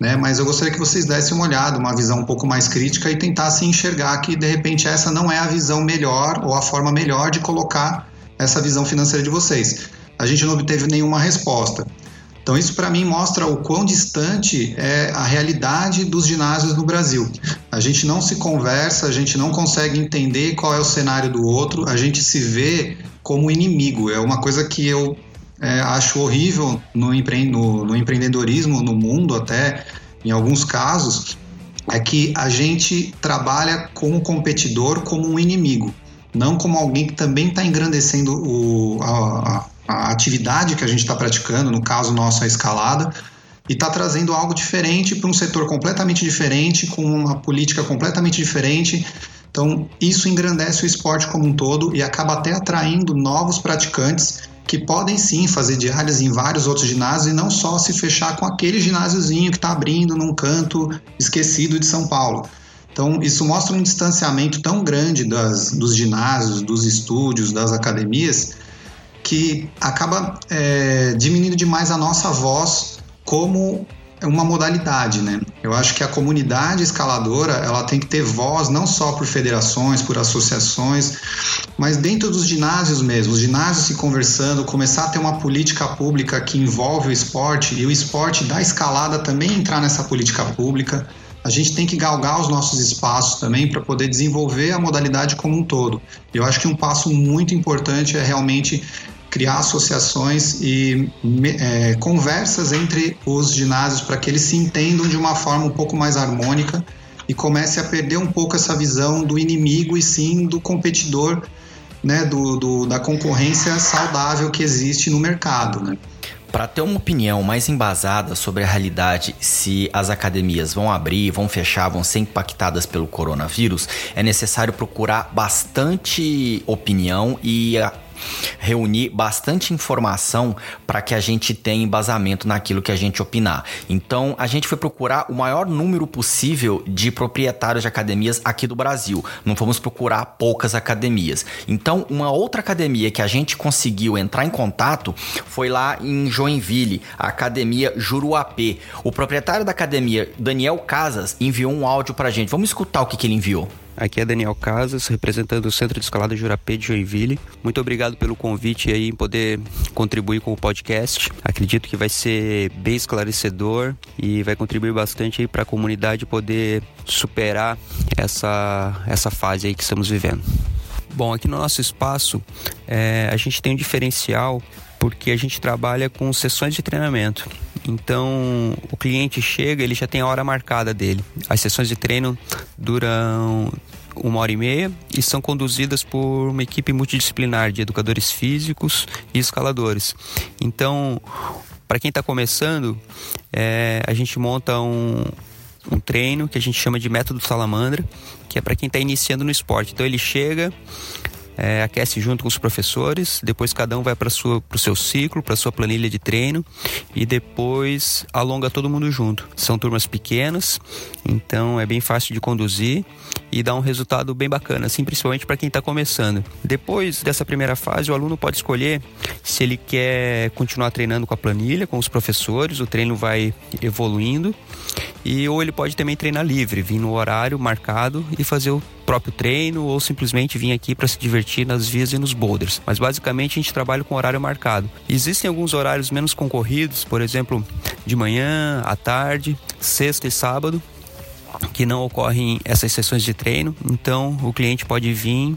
né? Mas eu gostaria que vocês dessem uma olhada, uma visão um pouco mais crítica e tentassem enxergar que de repente essa não é a visão melhor ou a forma melhor de colocar essa visão financeira de vocês. A gente não obteve nenhuma resposta. Então, isso para mim mostra o quão distante é a realidade dos ginásios no Brasil. A gente não se conversa, a gente não consegue entender qual é o cenário do outro, a gente se vê como inimigo. É uma coisa que eu é, acho horrível no, empre no, no empreendedorismo, no mundo até, em alguns casos, é que a gente trabalha com o competidor como um inimigo, não como alguém que também está engrandecendo o, a, a, atividade que a gente está praticando, no caso nosso a escalada, e está trazendo algo diferente para um setor completamente diferente, com uma política completamente diferente. Então, isso engrandece o esporte como um todo e acaba até atraindo novos praticantes que podem sim fazer diárias em vários outros ginásios e não só se fechar com aquele ginásiozinho que está abrindo num canto esquecido de São Paulo. Então, isso mostra um distanciamento tão grande das, dos ginásios, dos estúdios, das academias, que acaba é, diminuindo demais a nossa voz como uma modalidade, né? Eu acho que a comunidade escaladora ela tem que ter voz não só por federações, por associações, mas dentro dos ginásios mesmo, os ginásios se conversando, começar a ter uma política pública que envolve o esporte e o esporte da escalada também entrar nessa política pública. A gente tem que galgar os nossos espaços também para poder desenvolver a modalidade como um todo. Eu acho que um passo muito importante é realmente criar associações e é, conversas entre os ginásios para que eles se entendam de uma forma um pouco mais harmônica e comece a perder um pouco essa visão do inimigo e sim do competidor, né, do, do da concorrência saudável que existe no mercado. Né? Para ter uma opinião mais embasada sobre a realidade se as academias vão abrir, vão fechar, vão ser impactadas pelo coronavírus, é necessário procurar bastante opinião e reunir bastante informação para que a gente tenha embasamento naquilo que a gente opinar. Então, a gente foi procurar o maior número possível de proprietários de academias aqui do Brasil. Não fomos procurar poucas academias. Então, uma outra academia que a gente conseguiu entrar em contato foi lá em Joinville, a Academia Juruapê. O proprietário da academia, Daniel Casas, enviou um áudio para a gente. Vamos escutar o que, que ele enviou. Aqui é Daniel Casas, representando o Centro de Escalada Jurapê de Joinville. Muito obrigado pelo convite aí em poder contribuir com o podcast. Acredito que vai ser bem esclarecedor e vai contribuir bastante aí para a comunidade poder superar essa, essa fase aí que estamos vivendo. Bom, aqui no nosso espaço é, a gente tem um diferencial porque a gente trabalha com sessões de treinamento. Então, o cliente chega, ele já tem a hora marcada dele. As sessões de treino duram uma hora e meia e são conduzidas por uma equipe multidisciplinar de educadores físicos e escaladores. Então, para quem está começando, é, a gente monta um, um treino que a gente chama de método salamandra, que é para quem está iniciando no esporte. Então ele chega, é, aquece junto com os professores, depois cada um vai para o seu ciclo, para sua planilha de treino e depois alonga todo mundo junto. São turmas pequenas, então é bem fácil de conduzir e dá um resultado bem bacana, assim, principalmente para quem está começando. Depois dessa primeira fase, o aluno pode escolher se ele quer continuar treinando com a planilha, com os professores, o treino vai evoluindo e ou ele pode também treinar livre, vir no horário marcado e fazer o próprio treino ou simplesmente vir aqui para se divertir nas vias e nos boulders. Mas basicamente a gente trabalha com horário marcado. Existem alguns horários menos concorridos, por exemplo, de manhã, à tarde, sexta e sábado, que não ocorrem essas sessões de treino, então o cliente pode vir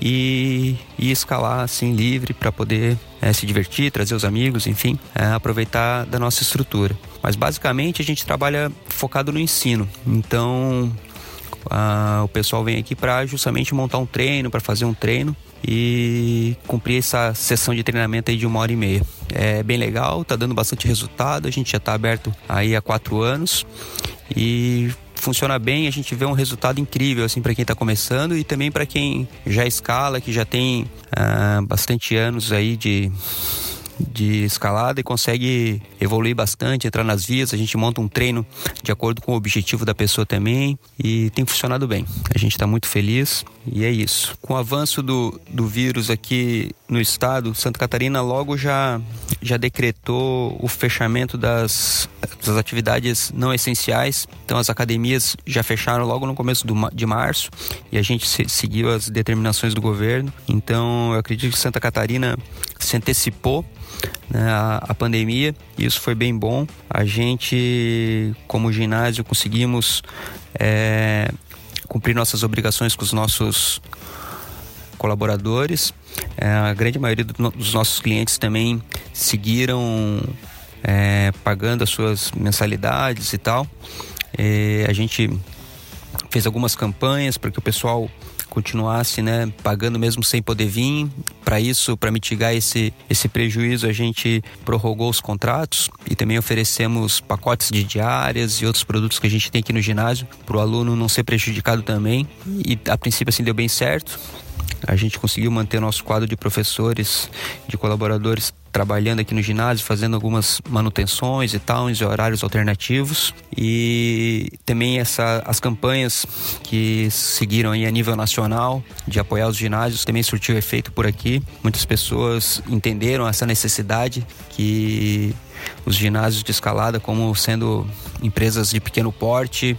e, e escalar assim livre para poder é, se divertir, trazer os amigos, enfim, é, aproveitar da nossa estrutura. Mas basicamente a gente trabalha focado no ensino, então ah, o pessoal vem aqui para justamente montar um treino, para fazer um treino e cumprir essa sessão de treinamento aí de uma hora e meia. É bem legal, tá dando bastante resultado. A gente já está aberto aí há quatro anos e funciona bem. A gente vê um resultado incrível assim para quem está começando e também para quem já escala, que já tem ah, bastante anos aí de de escalada e consegue evoluir bastante, entrar nas vias. A gente monta um treino de acordo com o objetivo da pessoa também e tem funcionado bem. A gente está muito feliz e é isso. Com o avanço do, do vírus aqui no estado, Santa Catarina logo já, já decretou o fechamento das, das atividades não essenciais. Então as academias já fecharam logo no começo do, de março e a gente se, seguiu as determinações do governo. Então eu acredito que Santa Catarina se antecipou né, a, a, pandemia isso foi bem bom. A gente, como ginásio, conseguimos é, cumprir nossas obrigações com os nossos colaboradores. É, a grande maioria do, dos nossos clientes também seguiram é, pagando as suas mensalidades e tal. É, a gente fez algumas campanhas para que o pessoal continuasse, né, pagando mesmo sem poder vir. Para isso, para mitigar esse, esse prejuízo, a gente prorrogou os contratos e também oferecemos pacotes de diárias e outros produtos que a gente tem aqui no ginásio para o aluno não ser prejudicado também. E a princípio assim deu bem certo. A gente conseguiu manter nosso quadro de professores, de colaboradores trabalhando aqui no ginásio, fazendo algumas manutenções e tal, em horários alternativos. E também essa, as campanhas que seguiram aí a nível nacional de apoiar os ginásios também surtiu efeito por aqui. Muitas pessoas entenderam essa necessidade que os ginásios de escalada, como sendo empresas de pequeno porte,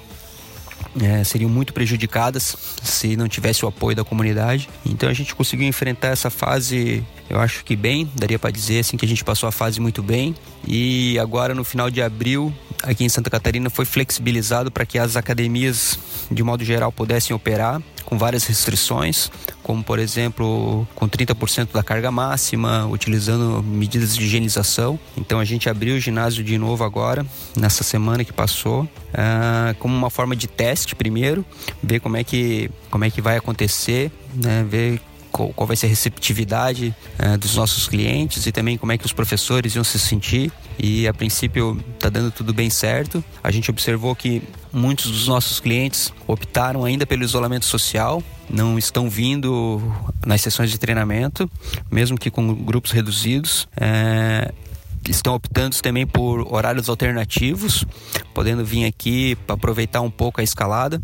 é, seriam muito prejudicadas se não tivesse o apoio da comunidade. Então a gente conseguiu enfrentar essa fase, eu acho que bem, daria para dizer assim que a gente passou a fase muito bem. E agora no final de abril, aqui em Santa Catarina foi flexibilizado para que as academias de modo geral pudessem operar com várias restrições, como por exemplo com 30% da carga máxima, utilizando medidas de higienização. Então a gente abriu o ginásio de novo agora, nessa semana que passou, uh, como uma forma de teste primeiro, ver como é que, como é que vai acontecer, né? ver qual, qual vai ser a receptividade uh, dos nossos clientes e também como é que os professores iam se sentir. E a princípio está dando tudo bem certo. A gente observou que muitos dos nossos clientes optaram ainda pelo isolamento social, não estão vindo nas sessões de treinamento, mesmo que com grupos reduzidos. É, estão optando também por horários alternativos, podendo vir aqui para aproveitar um pouco a escalada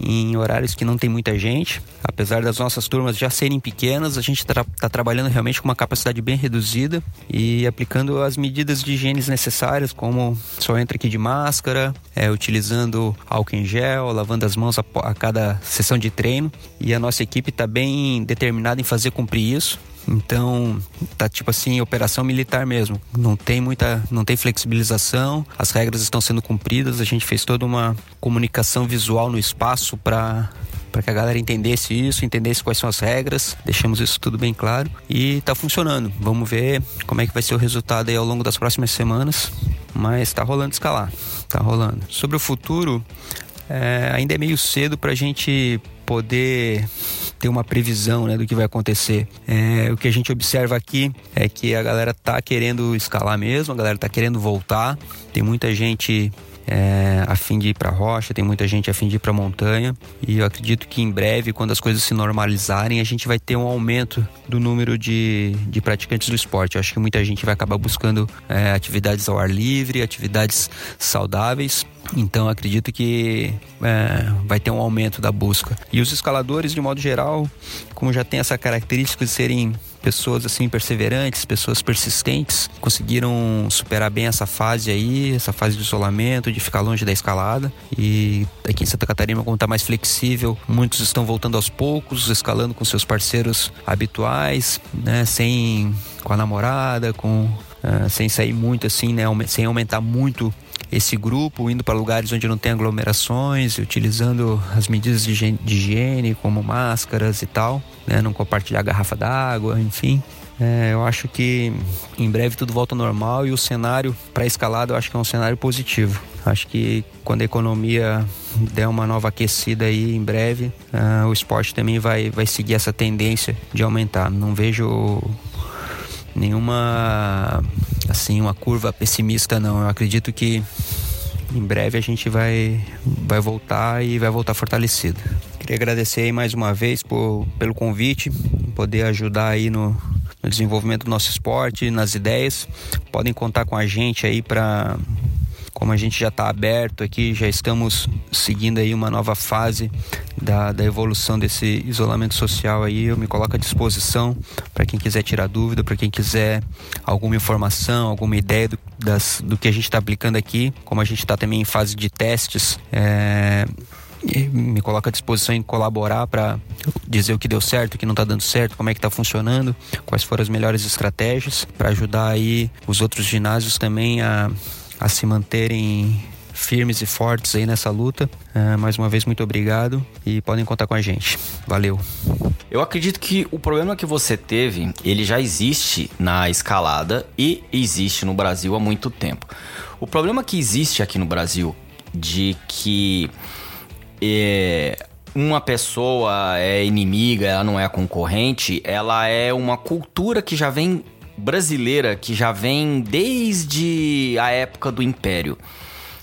em horários que não tem muita gente. Apesar das nossas turmas já serem pequenas, a gente está tra trabalhando realmente com uma capacidade bem reduzida e aplicando as medidas de higiene necessárias, como só entra aqui de máscara, é, utilizando álcool em gel, lavando as mãos a, a cada sessão de treino. E a nossa equipe está bem determinada em fazer cumprir isso. Então, tá tipo assim, operação militar mesmo. Não tem muita, não tem flexibilização, as regras estão sendo cumpridas, a gente fez toda uma comunicação visual no espaço para para que a galera entendesse isso, entendesse quais são as regras, deixamos isso tudo bem claro e tá funcionando. Vamos ver como é que vai ser o resultado aí ao longo das próximas semanas, mas tá rolando escalar, tá rolando. Sobre o futuro, é, ainda é meio cedo para a gente poder ter uma previsão né, do que vai acontecer. É, o que a gente observa aqui é que a galera tá querendo escalar mesmo, a galera tá querendo voltar. Tem muita gente é, a fim de ir para rocha, tem muita gente a fim de ir para montanha. E eu acredito que em breve, quando as coisas se normalizarem, a gente vai ter um aumento do número de, de praticantes do esporte. Eu acho que muita gente vai acabar buscando é, atividades ao ar livre, atividades saudáveis. Então acredito que é, vai ter um aumento da busca. E os escaladores, de modo geral, como já tem essa característica de serem pessoas assim perseverantes, pessoas persistentes, conseguiram superar bem essa fase aí, essa fase de isolamento, de ficar longe da escalada. E aqui em Santa Catarina, como está mais flexível, muitos estão voltando aos poucos, escalando com seus parceiros habituais, né, sem com a namorada, com uh, sem sair muito assim, né, sem aumentar muito esse grupo, indo para lugares onde não tem aglomerações, utilizando as medidas de higiene, como máscaras e tal, né? não compartilhar garrafa d'água, enfim. É, eu acho que em breve tudo volta ao normal e o cenário para escalada eu acho que é um cenário positivo. Acho que quando a economia der uma nova aquecida aí em breve, uh, o esporte também vai, vai seguir essa tendência de aumentar. Não vejo nenhuma assim uma curva pessimista não. Eu acredito que em breve a gente vai vai voltar e vai voltar fortalecido. Queria agradecer aí mais uma vez por, pelo convite, poder ajudar aí no, no desenvolvimento do nosso esporte, nas ideias. Podem contar com a gente aí para como a gente já está aberto aqui, já estamos seguindo aí uma nova fase da, da evolução desse isolamento social aí, eu me coloco à disposição para quem quiser tirar dúvida, para quem quiser alguma informação, alguma ideia do, das, do que a gente está aplicando aqui, como a gente está também em fase de testes. É, me coloca à disposição em colaborar para dizer o que deu certo, o que não está dando certo, como é que está funcionando, quais foram as melhores estratégias para ajudar aí os outros ginásios também a a se manterem firmes e fortes aí nessa luta. Uh, mais uma vez, muito obrigado e podem contar com a gente. Valeu. Eu acredito que o problema que você teve, ele já existe na escalada e existe no Brasil há muito tempo. O problema que existe aqui no Brasil de que é, uma pessoa é inimiga, ela não é concorrente, ela é uma cultura que já vem brasileira que já vem desde a época do Império.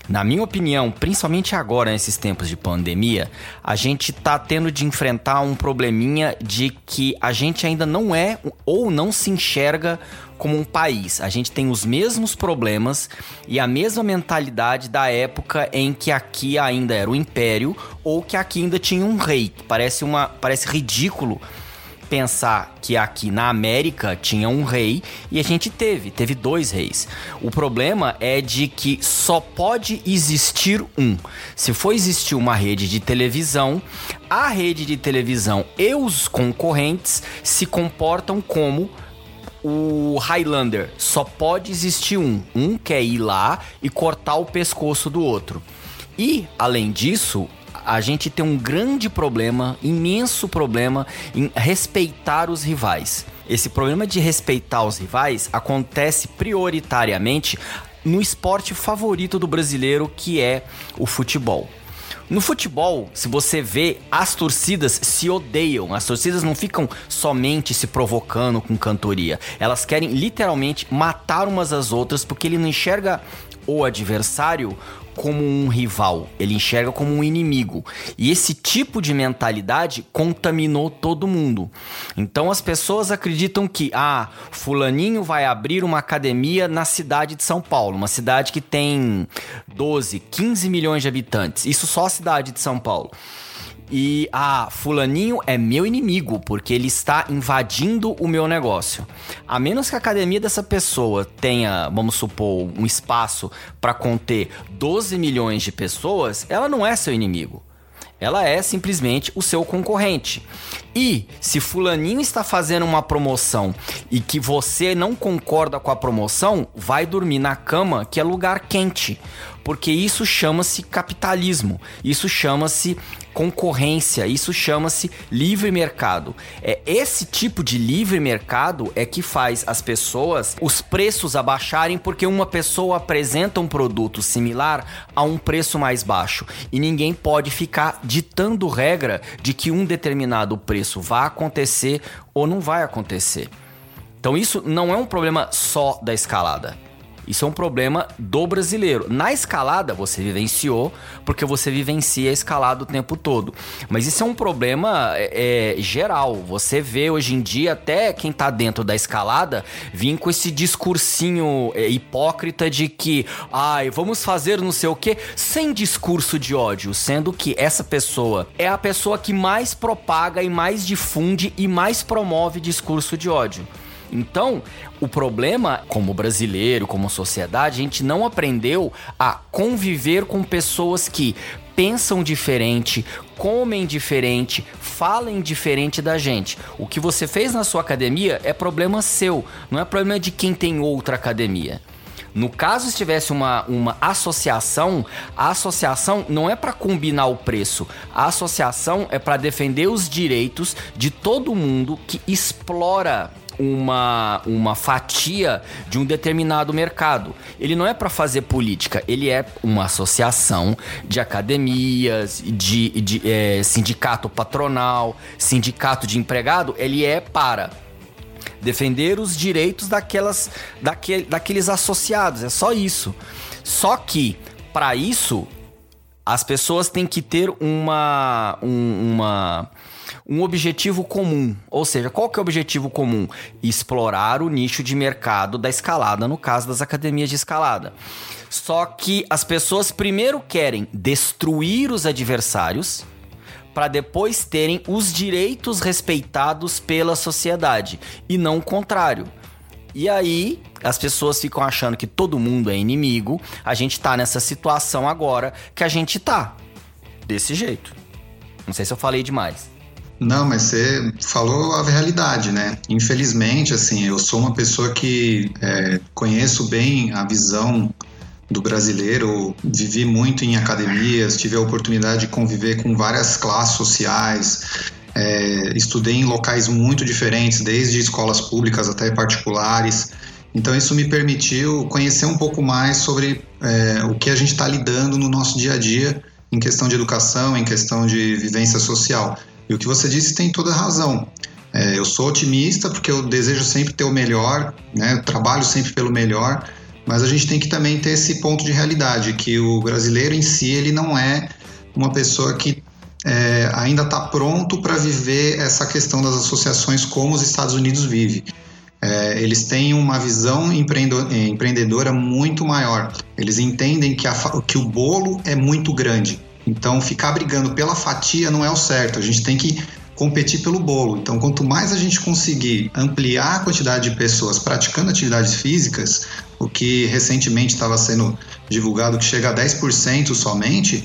Na minha opinião, principalmente agora nesses tempos de pandemia, a gente tá tendo de enfrentar um probleminha de que a gente ainda não é ou não se enxerga como um país. A gente tem os mesmos problemas e a mesma mentalidade da época em que aqui ainda era o império ou que aqui ainda tinha um rei. Parece uma parece ridículo pensar que aqui na América tinha um rei e a gente teve, teve dois reis. O problema é de que só pode existir um. Se for existir uma rede de televisão, a rede de televisão e os concorrentes se comportam como o Highlander. Só pode existir um. Um quer ir lá e cortar o pescoço do outro. E, além disso, a gente tem um grande problema, imenso problema, em respeitar os rivais. Esse problema de respeitar os rivais acontece prioritariamente no esporte favorito do brasileiro, que é o futebol. No futebol, se você vê, as torcidas se odeiam. As torcidas não ficam somente se provocando com cantoria. Elas querem literalmente matar umas às outras porque ele não enxerga o adversário como um rival, ele enxerga como um inimigo. E esse tipo de mentalidade contaminou todo mundo. Então as pessoas acreditam que, ah, Fulaninho vai abrir uma academia na cidade de São Paulo, uma cidade que tem 12, 15 milhões de habitantes. Isso só a cidade de São Paulo. E ah, fulaninho é meu inimigo porque ele está invadindo o meu negócio. A menos que a academia dessa pessoa tenha, vamos supor, um espaço para conter 12 milhões de pessoas, ela não é seu inimigo. Ela é simplesmente o seu concorrente. E se fulaninho está fazendo uma promoção e que você não concorda com a promoção, vai dormir na cama que é lugar quente porque isso chama-se capitalismo, isso chama-se concorrência, isso chama-se livre mercado. É esse tipo de livre mercado é que faz as pessoas os preços abaixarem porque uma pessoa apresenta um produto similar a um preço mais baixo e ninguém pode ficar ditando regra de que um determinado preço vai acontecer ou não vai acontecer. Então isso não é um problema só da escalada. Isso é um problema do brasileiro. Na escalada, você vivenciou, porque você vivencia a escalada o tempo todo. Mas isso é um problema é, é, geral. Você vê hoje em dia, até quem tá dentro da escalada, vir com esse discursinho é, hipócrita de que, ai, vamos fazer não sei o quê, sem discurso de ódio, sendo que essa pessoa é a pessoa que mais propaga e mais difunde e mais promove discurso de ódio. Então, o problema, como brasileiro, como sociedade, a gente não aprendeu a conviver com pessoas que pensam diferente, comem diferente, falem diferente da gente. O que você fez na sua academia é problema seu, não é problema de quem tem outra academia. No caso, se tivesse uma, uma associação, a associação não é para combinar o preço. A associação é para defender os direitos de todo mundo que explora uma, uma fatia de um determinado mercado. Ele não é para fazer política, ele é uma associação de academias, de, de é, sindicato patronal, sindicato de empregado. Ele é para defender os direitos daquelas, daquele, daqueles associados. É só isso. Só que para isso as pessoas têm que ter uma, um, uma um objetivo comum. Ou seja, qual que é o objetivo comum? Explorar o nicho de mercado da escalada, no caso das academias de escalada. Só que as pessoas primeiro querem destruir os adversários para depois terem os direitos respeitados pela sociedade e não o contrário. E aí, as pessoas ficam achando que todo mundo é inimigo. A gente tá nessa situação agora que a gente tá. Desse jeito. Não sei se eu falei demais. Não, mas você falou a realidade, né? Infelizmente, assim, eu sou uma pessoa que é, conheço bem a visão do brasileiro, vivi muito em academias, tive a oportunidade de conviver com várias classes sociais, é, estudei em locais muito diferentes, desde escolas públicas até particulares. Então, isso me permitiu conhecer um pouco mais sobre é, o que a gente está lidando no nosso dia a dia em questão de educação, em questão de vivência social. E o que você disse tem toda razão. É, eu sou otimista porque eu desejo sempre ter o melhor, né? Eu trabalho sempre pelo melhor, mas a gente tem que também ter esse ponto de realidade que o brasileiro em si ele não é uma pessoa que é, ainda está pronto para viver essa questão das associações como os Estados Unidos vive. É, eles têm uma visão empreendedora muito maior. Eles entendem que, a, que o bolo é muito grande então, ficar brigando pela fatia não é o certo. A gente tem que competir pelo bolo. Então, quanto mais a gente conseguir ampliar a quantidade de pessoas praticando atividades físicas, o que recentemente estava sendo divulgado que chega a 10% somente,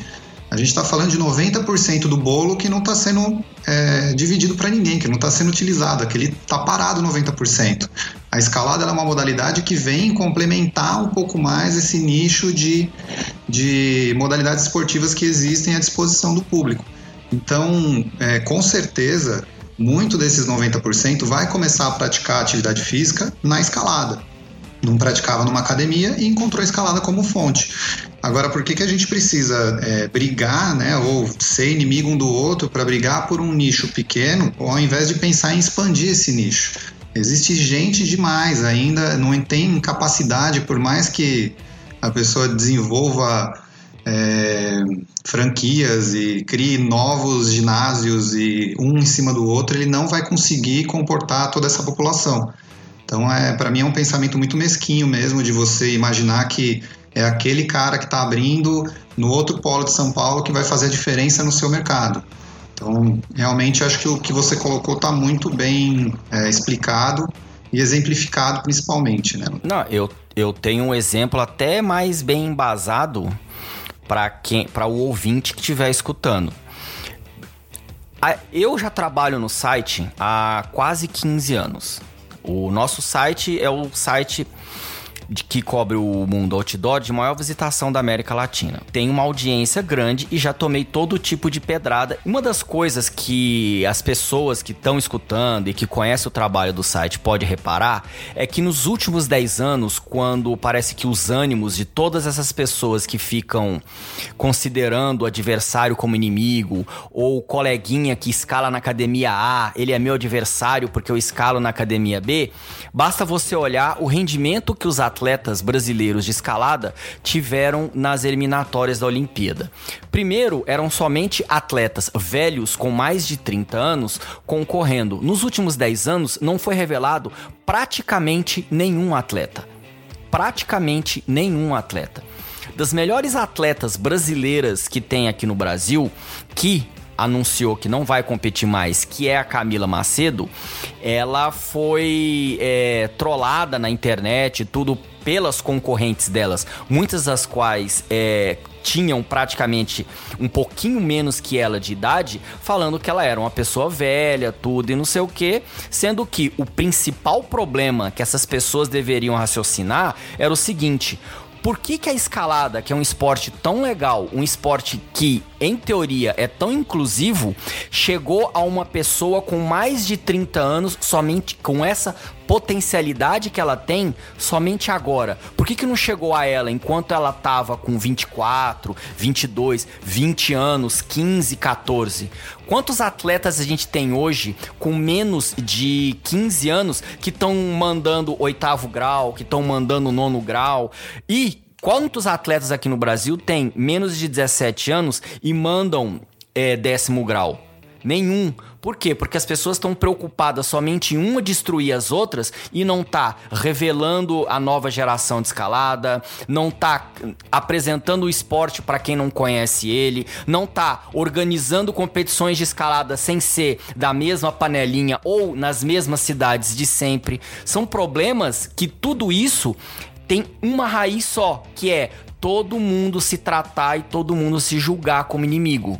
a gente está falando de 90% do bolo que não está sendo é, dividido para ninguém, que não está sendo utilizado, aquele está parado 90%. A escalada é uma modalidade que vem complementar um pouco mais esse nicho de, de modalidades esportivas que existem à disposição do público. Então, é, com certeza, muito desses 90% vai começar a praticar atividade física na escalada não praticava numa academia e encontrou a escalada como fonte. Agora, por que, que a gente precisa é, brigar, né, ou ser inimigo um do outro para brigar por um nicho pequeno, ao invés de pensar em expandir esse nicho? Existe gente demais ainda, não tem capacidade, por mais que a pessoa desenvolva é, franquias e crie novos ginásios e um em cima do outro, ele não vai conseguir comportar toda essa população. Então, é, para mim, é um pensamento muito mesquinho mesmo de você imaginar que é aquele cara que está abrindo no outro polo de São Paulo que vai fazer a diferença no seu mercado. Então, realmente, acho que o que você colocou está muito bem é, explicado e exemplificado, principalmente. Né? Não, eu, eu tenho um exemplo até mais bem embasado para quem para o ouvinte que estiver escutando. Eu já trabalho no site há quase 15 anos. O nosso site é o site de que cobre o mundo outdoor de maior visitação da América Latina. Tem uma audiência grande e já tomei todo tipo de pedrada. Uma das coisas que as pessoas que estão escutando e que conhecem o trabalho do site pode reparar é que nos últimos 10 anos, quando parece que os ânimos de todas essas pessoas que ficam considerando o adversário como inimigo ou o coleguinha que escala na academia A, ele é meu adversário porque eu escalo na academia B, basta você olhar o rendimento que os atletas atletas brasileiros de escalada tiveram nas eliminatórias da Olimpíada. Primeiro, eram somente atletas velhos com mais de 30 anos concorrendo. Nos últimos 10 anos, não foi revelado praticamente nenhum atleta. Praticamente nenhum atleta. Das melhores atletas brasileiras que tem aqui no Brasil, que anunciou que não vai competir mais, que é a Camila Macedo, ela foi é, trollada na internet, tudo pelas concorrentes delas, muitas das quais é, tinham praticamente um pouquinho menos que ela de idade, falando que ela era uma pessoa velha, tudo e não sei o que, sendo que o principal problema que essas pessoas deveriam raciocinar era o seguinte: por que, que a escalada, que é um esporte tão legal, um esporte que, em teoria, é tão inclusivo, chegou a uma pessoa com mais de 30 anos somente com essa potencialidade que ela tem somente agora? Por que, que não chegou a ela enquanto ela tava com 24, 22, 20 anos, 15, 14? Quantos atletas a gente tem hoje com menos de 15 anos que estão mandando oitavo grau, que estão mandando nono grau? E quantos atletas aqui no Brasil têm menos de 17 anos e mandam é, décimo grau? Nenhum. Por quê? Porque as pessoas estão preocupadas somente em uma destruir as outras e não tá revelando a nova geração de escalada, não tá apresentando o esporte para quem não conhece ele, não tá organizando competições de escalada sem ser da mesma panelinha ou nas mesmas cidades de sempre. São problemas que tudo isso tem uma raiz só, que é todo mundo se tratar e todo mundo se julgar como inimigo.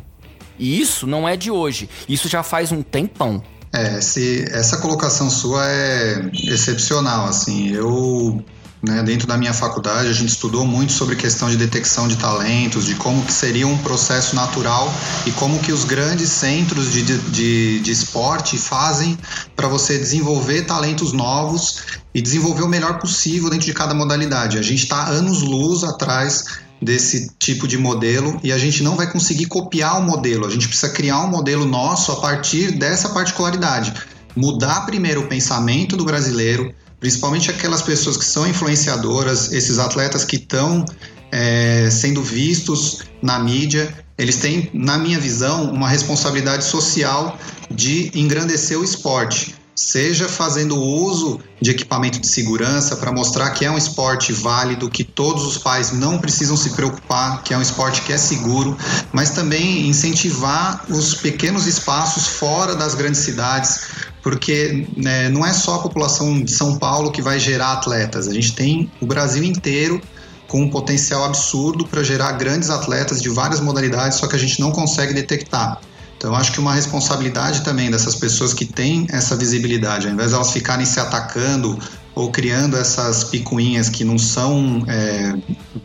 E isso não é de hoje, isso já faz um tempão. É, se, essa colocação sua é excepcional, assim, eu né, dentro da minha faculdade a gente estudou muito sobre questão de detecção de talentos, de como que seria um processo natural e como que os grandes centros de, de, de esporte fazem para você desenvolver talentos novos e desenvolver o melhor possível dentro de cada modalidade. A gente está anos luz atrás desse tipo de modelo e a gente não vai conseguir copiar o modelo, a gente precisa criar um modelo nosso a partir dessa particularidade. Mudar primeiro o pensamento do brasileiro, principalmente aquelas pessoas que são influenciadoras, esses atletas que estão é, sendo vistos na mídia, eles têm, na minha visão, uma responsabilidade social de engrandecer o esporte. Seja fazendo uso de equipamento de segurança para mostrar que é um esporte válido, que todos os pais não precisam se preocupar, que é um esporte que é seguro, mas também incentivar os pequenos espaços fora das grandes cidades, porque né, não é só a população de São Paulo que vai gerar atletas, a gente tem o Brasil inteiro com um potencial absurdo para gerar grandes atletas de várias modalidades, só que a gente não consegue detectar. Então, acho que uma responsabilidade também dessas pessoas que têm essa visibilidade, ao invés de elas ficarem se atacando ou criando essas picuinhas que não são é,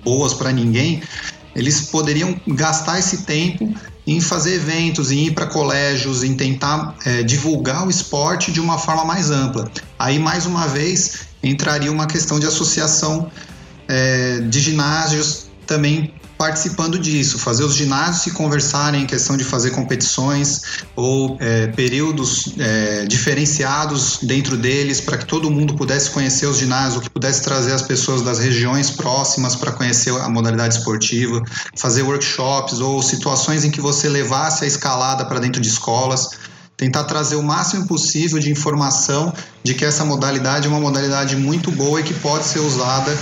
boas para ninguém, eles poderiam gastar esse tempo em fazer eventos, em ir para colégios, em tentar é, divulgar o esporte de uma forma mais ampla. Aí, mais uma vez, entraria uma questão de associação é, de ginásios também participando disso, fazer os ginásios se conversarem em questão de fazer competições ou é, períodos é, diferenciados dentro deles para que todo mundo pudesse conhecer os ginásios, que pudesse trazer as pessoas das regiões próximas para conhecer a modalidade esportiva, fazer workshops ou situações em que você levasse a escalada para dentro de escolas tentar trazer o máximo possível de informação de que essa modalidade é uma modalidade muito boa e que pode ser usada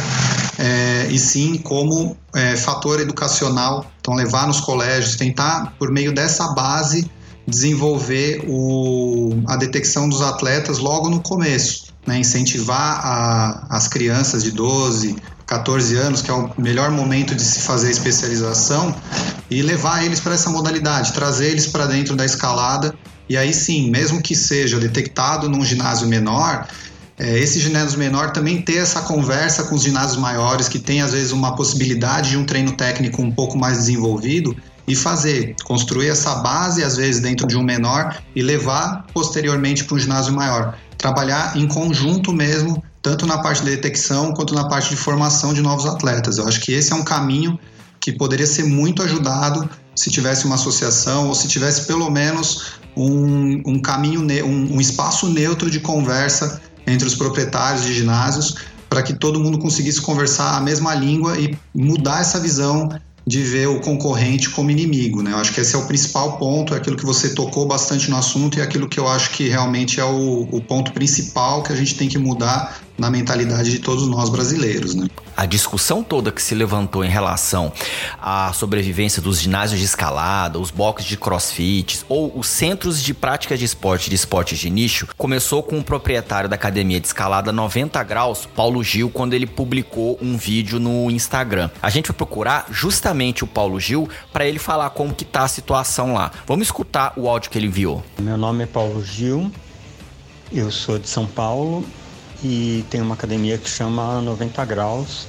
é, e sim como é, fator educacional. Então, levar nos colégios, tentar, por meio dessa base, desenvolver o, a detecção dos atletas logo no começo. Né? Incentivar a, as crianças de 12, 14 anos, que é o melhor momento de se fazer especialização, e levar eles para essa modalidade, trazer eles para dentro da escalada e aí sim, mesmo que seja detectado num ginásio menor, é, esse ginásio menor também ter essa conversa com os ginásios maiores, que tem às vezes uma possibilidade de um treino técnico um pouco mais desenvolvido, e fazer, construir essa base às vezes dentro de um menor e levar posteriormente para um ginásio maior. Trabalhar em conjunto mesmo, tanto na parte de detecção quanto na parte de formação de novos atletas. Eu acho que esse é um caminho que poderia ser muito ajudado se tivesse uma associação ou se tivesse pelo menos um, um caminho, um, um espaço neutro de conversa entre os proprietários de ginásios para que todo mundo conseguisse conversar a mesma língua e mudar essa visão de ver o concorrente como inimigo. Né? Eu acho que esse é o principal ponto, é aquilo que você tocou bastante no assunto e é aquilo que eu acho que realmente é o, o ponto principal que a gente tem que mudar na mentalidade de todos nós brasileiros. Né? A discussão toda que se levantou em relação à sobrevivência dos ginásios de escalada, os boxes de crossfit ou os centros de prática de esporte de esportes de nicho começou com o proprietário da academia de escalada 90 graus, Paulo Gil, quando ele publicou um vídeo no Instagram. A gente vai procurar justamente o Paulo Gil para ele falar como que tá a situação lá. Vamos escutar o áudio que ele enviou. Meu nome é Paulo Gil, eu sou de São Paulo e tem uma academia que chama 90 Graus,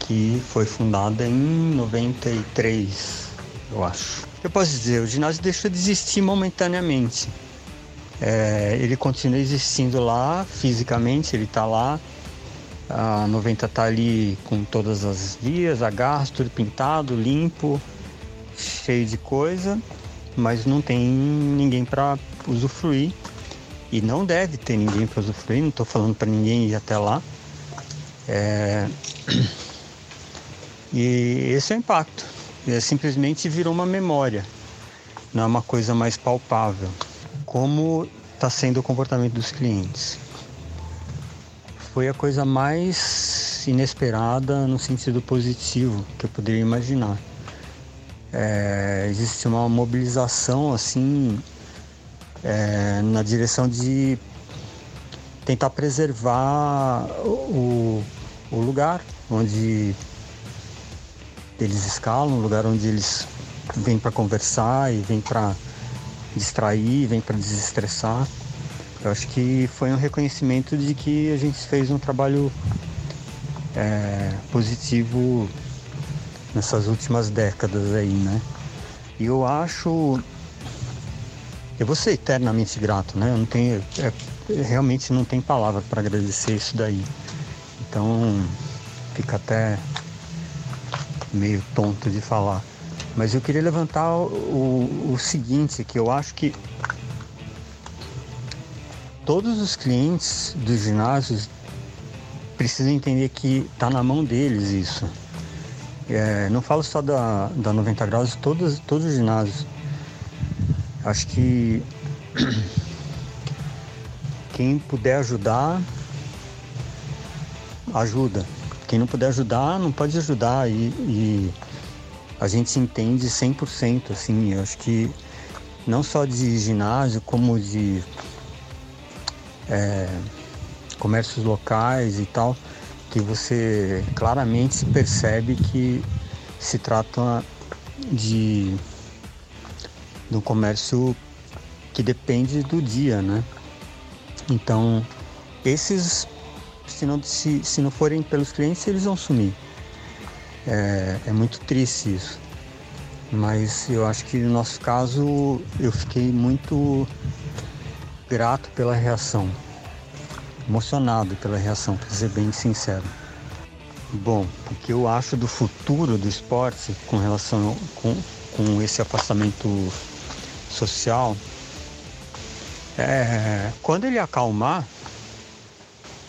que foi fundada em 93, eu acho. Eu posso dizer, o ginásio deixou de existir momentaneamente. É, ele continua existindo lá fisicamente, ele está lá. A 90 está ali com todas as vias, agarros, tudo pintado, limpo, cheio de coisa, mas não tem ninguém para usufruir e não deve ter ninguém para usufruir, não estou falando para ninguém ir até lá. É... E esse é o impacto. É, simplesmente virou uma memória, não é uma coisa mais palpável. Como está sendo o comportamento dos clientes? Foi a coisa mais inesperada no sentido positivo que eu poderia imaginar. É, existe uma mobilização assim é, na direção de tentar preservar o, o lugar onde eles escalam, o lugar onde eles vêm para conversar e vêm para distrair, vêm para desestressar. Eu acho que foi um reconhecimento de que a gente fez um trabalho é, positivo nessas últimas décadas aí, né? E eu acho eu vou ser eternamente grato, né? Eu não tenho, é, realmente não tem palavra para agradecer isso daí. Então fica até meio tonto de falar. Mas eu queria levantar o, o seguinte, que eu acho que todos os clientes dos ginásios precisam entender que está na mão deles isso. É, não falo só da, da 90 graus, todos, todos os ginásios. Acho que quem puder ajudar, ajuda. Quem não puder ajudar, não pode ajudar. E, e a gente entende 100%, assim. Eu acho que não só de ginásio, como de é, comércios locais e tal, que você claramente percebe que se trata de do comércio que depende do dia, né? Então, esses, se não, se, se não forem pelos clientes, eles vão sumir. É, é muito triste isso. Mas eu acho que no nosso caso, eu fiquei muito grato pela reação, emocionado pela reação, para ser bem sincero. Bom, o que eu acho do futuro do esporte com relação com, com esse afastamento social é quando ele acalmar,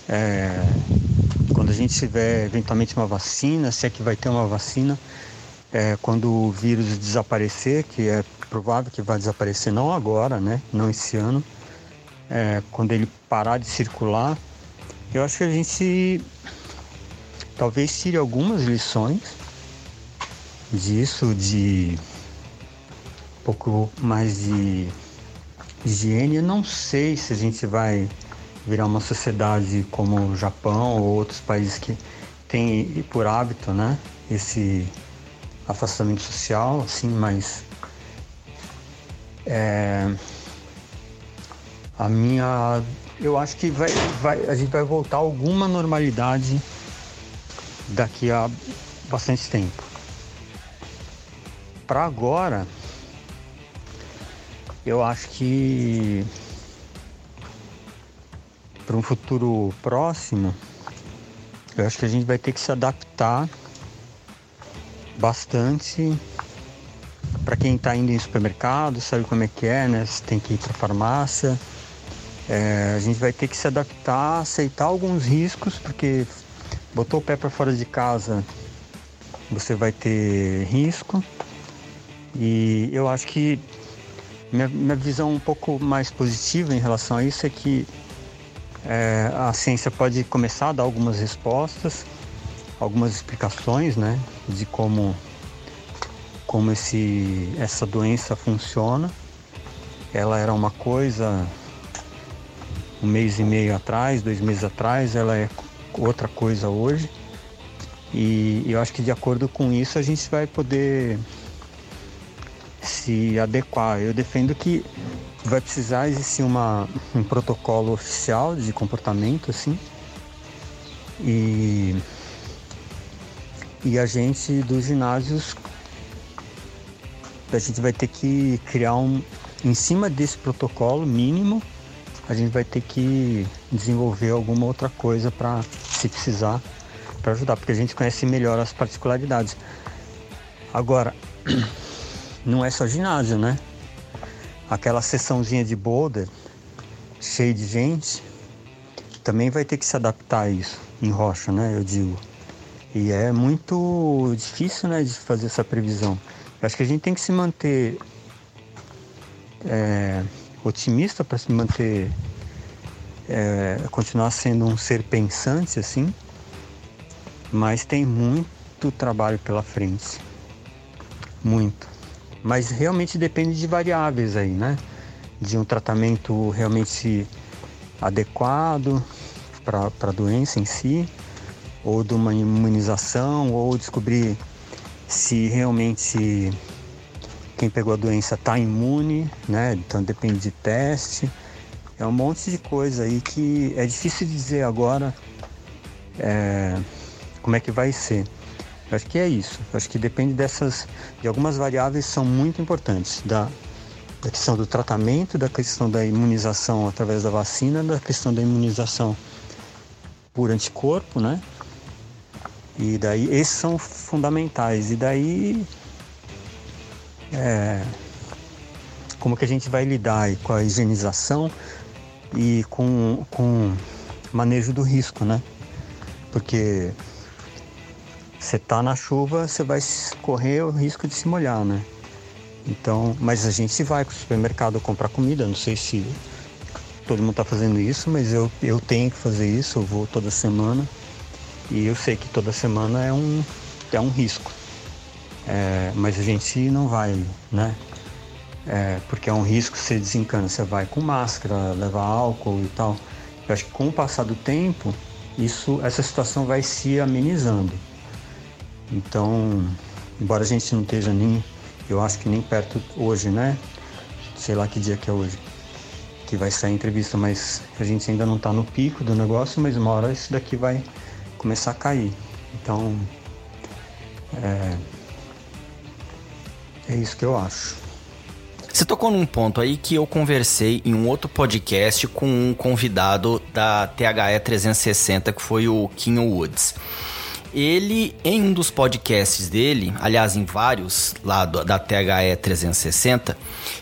é, quando a gente tiver eventualmente uma vacina, se é que vai ter uma vacina, é, quando o vírus desaparecer, que é provável que vai desaparecer não agora, né? Não esse ano, é, quando ele parar de circular, eu acho que a gente talvez tire algumas lições disso, de pouco mais de higiene. Eu não sei se a gente vai virar uma sociedade como o Japão ou outros países que têm por hábito, né, esse afastamento social, assim, mas é, a minha, eu acho que vai, vai, a gente vai voltar a alguma normalidade daqui a bastante tempo. Para agora, eu acho que para um futuro próximo, eu acho que a gente vai ter que se adaptar bastante para quem está indo em supermercado, sabe como é que é, né? Você tem que ir para farmácia. É, a gente vai ter que se adaptar, aceitar alguns riscos, porque botou o pé para fora de casa, você vai ter risco. E eu acho que minha, minha visão um pouco mais positiva em relação a isso é que é, a ciência pode começar a dar algumas respostas, algumas explicações, né, de como como esse essa doença funciona. Ela era uma coisa um mês e meio atrás, dois meses atrás, ela é outra coisa hoje. E eu acho que de acordo com isso a gente vai poder se adequar. Eu defendo que vai precisar existir uma, um protocolo oficial de comportamento, assim. E, e a gente dos ginásios, a gente vai ter que criar um, em cima desse protocolo mínimo, a gente vai ter que desenvolver alguma outra coisa para, se precisar, para ajudar, porque a gente conhece melhor as particularidades. Agora, não é só ginásio, né? aquela sessãozinha de boulder cheia de gente também vai ter que se adaptar a isso em rocha, né? Eu digo. E é muito difícil, né, de fazer essa previsão. Eu acho que a gente tem que se manter é, otimista para se manter, é, continuar sendo um ser pensante assim, mas tem muito trabalho pela frente, muito mas realmente depende de variáveis aí, né? De um tratamento realmente adequado para a doença em si, ou de uma imunização, ou descobrir se realmente quem pegou a doença está imune, né? Então depende de teste. É um monte de coisa aí que é difícil dizer agora é, como é que vai ser. Eu acho que é isso. Eu acho que depende dessas, de algumas variáveis que são muito importantes, da, da questão do tratamento, da questão da imunização através da vacina, da questão da imunização por anticorpo, né? E daí, esses são fundamentais. E daí, é, como que a gente vai lidar com a higienização e com, com manejo do risco, né? Porque você tá na chuva, você vai correr o risco de se molhar, né? Então, mas a gente vai para o supermercado comprar comida, não sei se todo mundo está fazendo isso, mas eu, eu tenho que fazer isso, eu vou toda semana e eu sei que toda semana é um, é um risco. É, mas a gente não vai, né? É, porque é um risco você desencana, você vai com máscara, leva álcool e tal. Eu acho que com o passar do tempo, isso, essa situação vai se amenizando. Então, embora a gente não esteja nem, eu acho que nem perto hoje, né? Sei lá que dia que é hoje, que vai sair a entrevista, mas a gente ainda não está no pico do negócio, mas uma hora isso daqui vai começar a cair. Então, é, é isso que eu acho. Você tocou num ponto aí que eu conversei em um outro podcast com um convidado da THE 360, que foi o Kim Woods. Ele, em um dos podcasts dele, aliás, em vários lá do, da THE 360,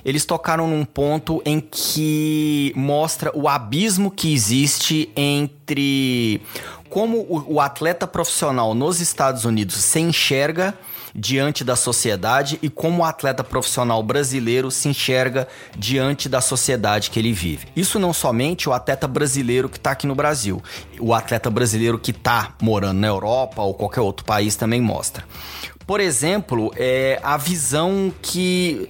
eles tocaram num ponto em que mostra o abismo que existe entre como o, o atleta profissional nos Estados Unidos se enxerga diante da sociedade e como o atleta profissional brasileiro se enxerga diante da sociedade que ele vive. Isso não somente o atleta brasileiro que está aqui no Brasil, o atleta brasileiro que está morando na Europa ou qualquer outro país também mostra. Por exemplo, é a visão que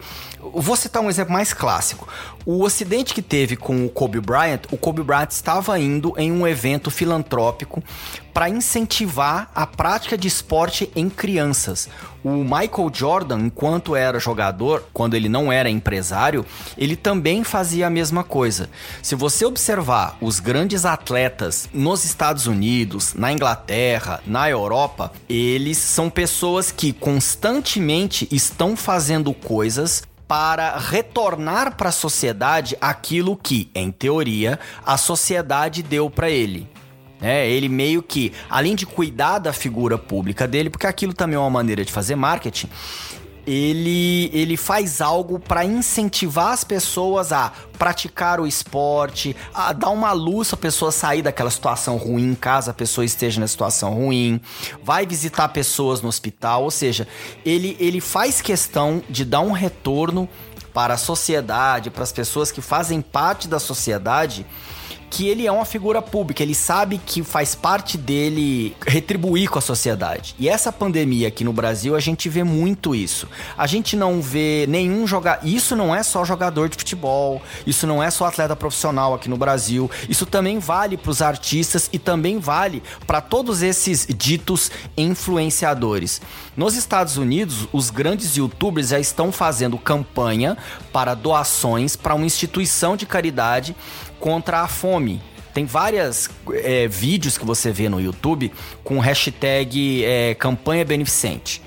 Vou citar um exemplo mais clássico. O acidente que teve com o Kobe Bryant, o Kobe Bryant estava indo em um evento filantrópico para incentivar a prática de esporte em crianças. O Michael Jordan, enquanto era jogador, quando ele não era empresário, ele também fazia a mesma coisa. Se você observar os grandes atletas nos Estados Unidos, na Inglaterra, na Europa, eles são pessoas que constantemente estão fazendo coisas para retornar para a sociedade aquilo que, em teoria, a sociedade deu para ele. É, ele meio que, além de cuidar da figura pública dele, porque aquilo também é uma maneira de fazer marketing, ele, ele faz algo para incentivar as pessoas a praticar o esporte, a dar uma luz a pessoa sair daquela situação ruim, caso a pessoa esteja na situação ruim, vai visitar pessoas no hospital, ou seja, ele, ele faz questão de dar um retorno para a sociedade, para as pessoas que fazem parte da sociedade que ele é uma figura pública, ele sabe que faz parte dele retribuir com a sociedade. E essa pandemia aqui no Brasil, a gente vê muito isso. A gente não vê nenhum jogar. Isso não é só jogador de futebol, isso não é só atleta profissional aqui no Brasil. Isso também vale para os artistas e também vale para todos esses ditos influenciadores. Nos Estados Unidos, os grandes youtubers já estão fazendo campanha para doações para uma instituição de caridade contra a fome. Tem vários é, vídeos que você vê no YouTube com hashtag é, campanha beneficente.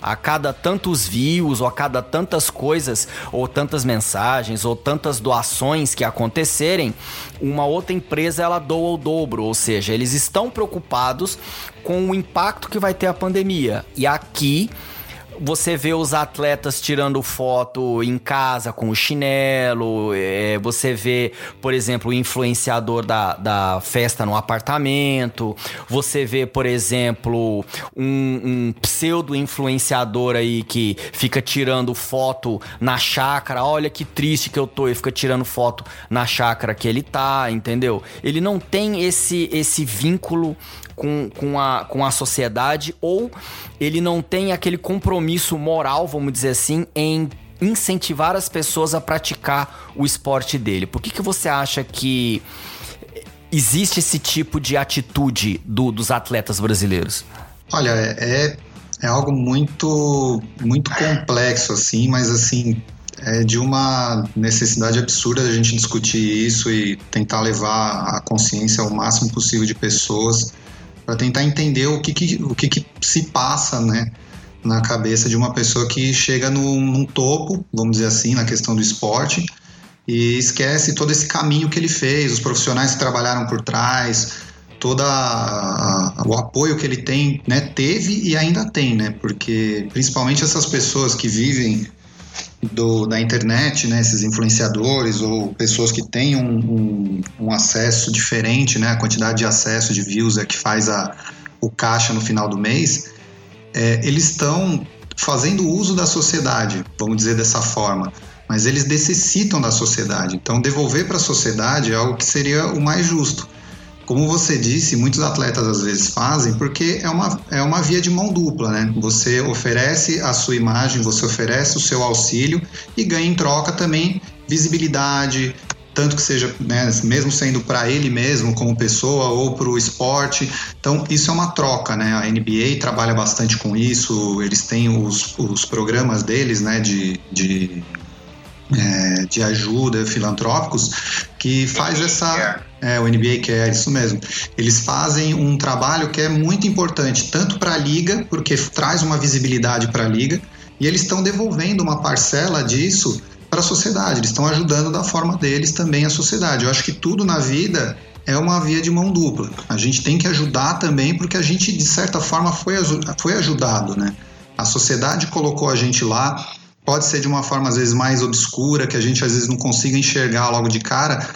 A cada tantos views, ou a cada tantas coisas, ou tantas mensagens, ou tantas doações que acontecerem, uma outra empresa ela doa o dobro. Ou seja, eles estão preocupados com o impacto que vai ter a pandemia. E aqui você vê os atletas tirando foto em casa com o chinelo, é, você vê, por exemplo, o influenciador da, da festa no apartamento, você vê, por exemplo, um, um pseudo-influenciador aí que fica tirando foto na chácara, olha que triste que eu tô, e fica tirando foto na chácara que ele tá, entendeu? Ele não tem esse, esse vínculo com, com, a, com a sociedade ou ele não tem aquele compromisso moral, vamos dizer assim, em incentivar as pessoas a praticar o esporte dele. Por que, que você acha que existe esse tipo de atitude do, dos atletas brasileiros? Olha, é, é algo muito, muito complexo, assim, mas assim, é de uma necessidade absurda a gente discutir isso e tentar levar a consciência ao máximo possível de pessoas para tentar entender o que, que o que, que, se passa, né, na cabeça de uma pessoa que chega num, num topo, vamos dizer assim, na questão do esporte e esquece todo esse caminho que ele fez, os profissionais que trabalharam por trás, todo o apoio que ele tem, né, teve e ainda tem, né, porque principalmente essas pessoas que vivem do, da internet, né, esses influenciadores ou pessoas que têm um, um, um, acesso diferente, né, a quantidade de acesso de views é que faz a, o caixa no final do mês, é, eles estão fazendo uso da sociedade, vamos dizer dessa forma, mas eles necessitam da sociedade. Então, devolver para a sociedade é algo que seria o mais justo. Como você disse, muitos atletas às vezes fazem porque é uma, é uma via de mão dupla, né? Você oferece a sua imagem, você oferece o seu auxílio e ganha em troca também visibilidade, tanto que seja, né, mesmo sendo para ele mesmo como pessoa ou para o esporte. Então, isso é uma troca, né? A NBA trabalha bastante com isso, eles têm os, os programas deles, né, de, de, é, de ajuda filantrópicos, que faz essa é, o NBA quer, isso mesmo. Eles fazem um trabalho que é muito importante, tanto para a liga, porque traz uma visibilidade para a liga, e eles estão devolvendo uma parcela disso para a sociedade, eles estão ajudando da forma deles também a sociedade. Eu acho que tudo na vida é uma via de mão dupla. A gente tem que ajudar também porque a gente, de certa forma, foi, foi ajudado, né? A sociedade colocou a gente lá, pode ser de uma forma às vezes mais obscura, que a gente às vezes não consiga enxergar logo de cara,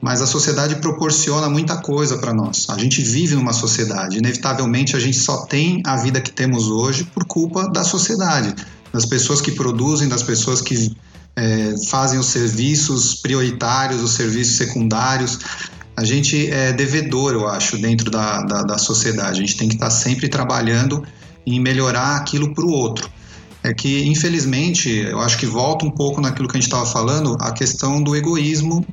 mas a sociedade proporciona muita coisa para nós. A gente vive numa sociedade, inevitavelmente a gente só tem a vida que temos hoje por culpa da sociedade, das pessoas que produzem, das pessoas que é, fazem os serviços prioritários, os serviços secundários. A gente é devedor, eu acho, dentro da, da, da sociedade. A gente tem que estar sempre trabalhando em melhorar aquilo para o outro. É que, infelizmente, eu acho que volta um pouco naquilo que a gente estava falando, a questão do egoísmo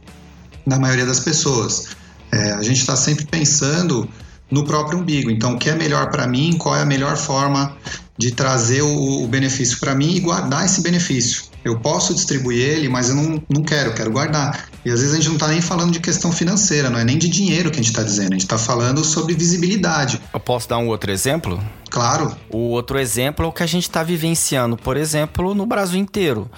da maioria das pessoas. É, a gente está sempre pensando no próprio umbigo. Então, o que é melhor para mim? Qual é a melhor forma de trazer o, o benefício para mim e guardar esse benefício? Eu posso distribuir ele, mas eu não, não quero, quero guardar. E às vezes a gente não está nem falando de questão financeira, não é nem de dinheiro que a gente está dizendo, a gente está falando sobre visibilidade. Eu posso dar um outro exemplo? Claro. O outro exemplo é o que a gente está vivenciando, por exemplo, no Brasil inteiro.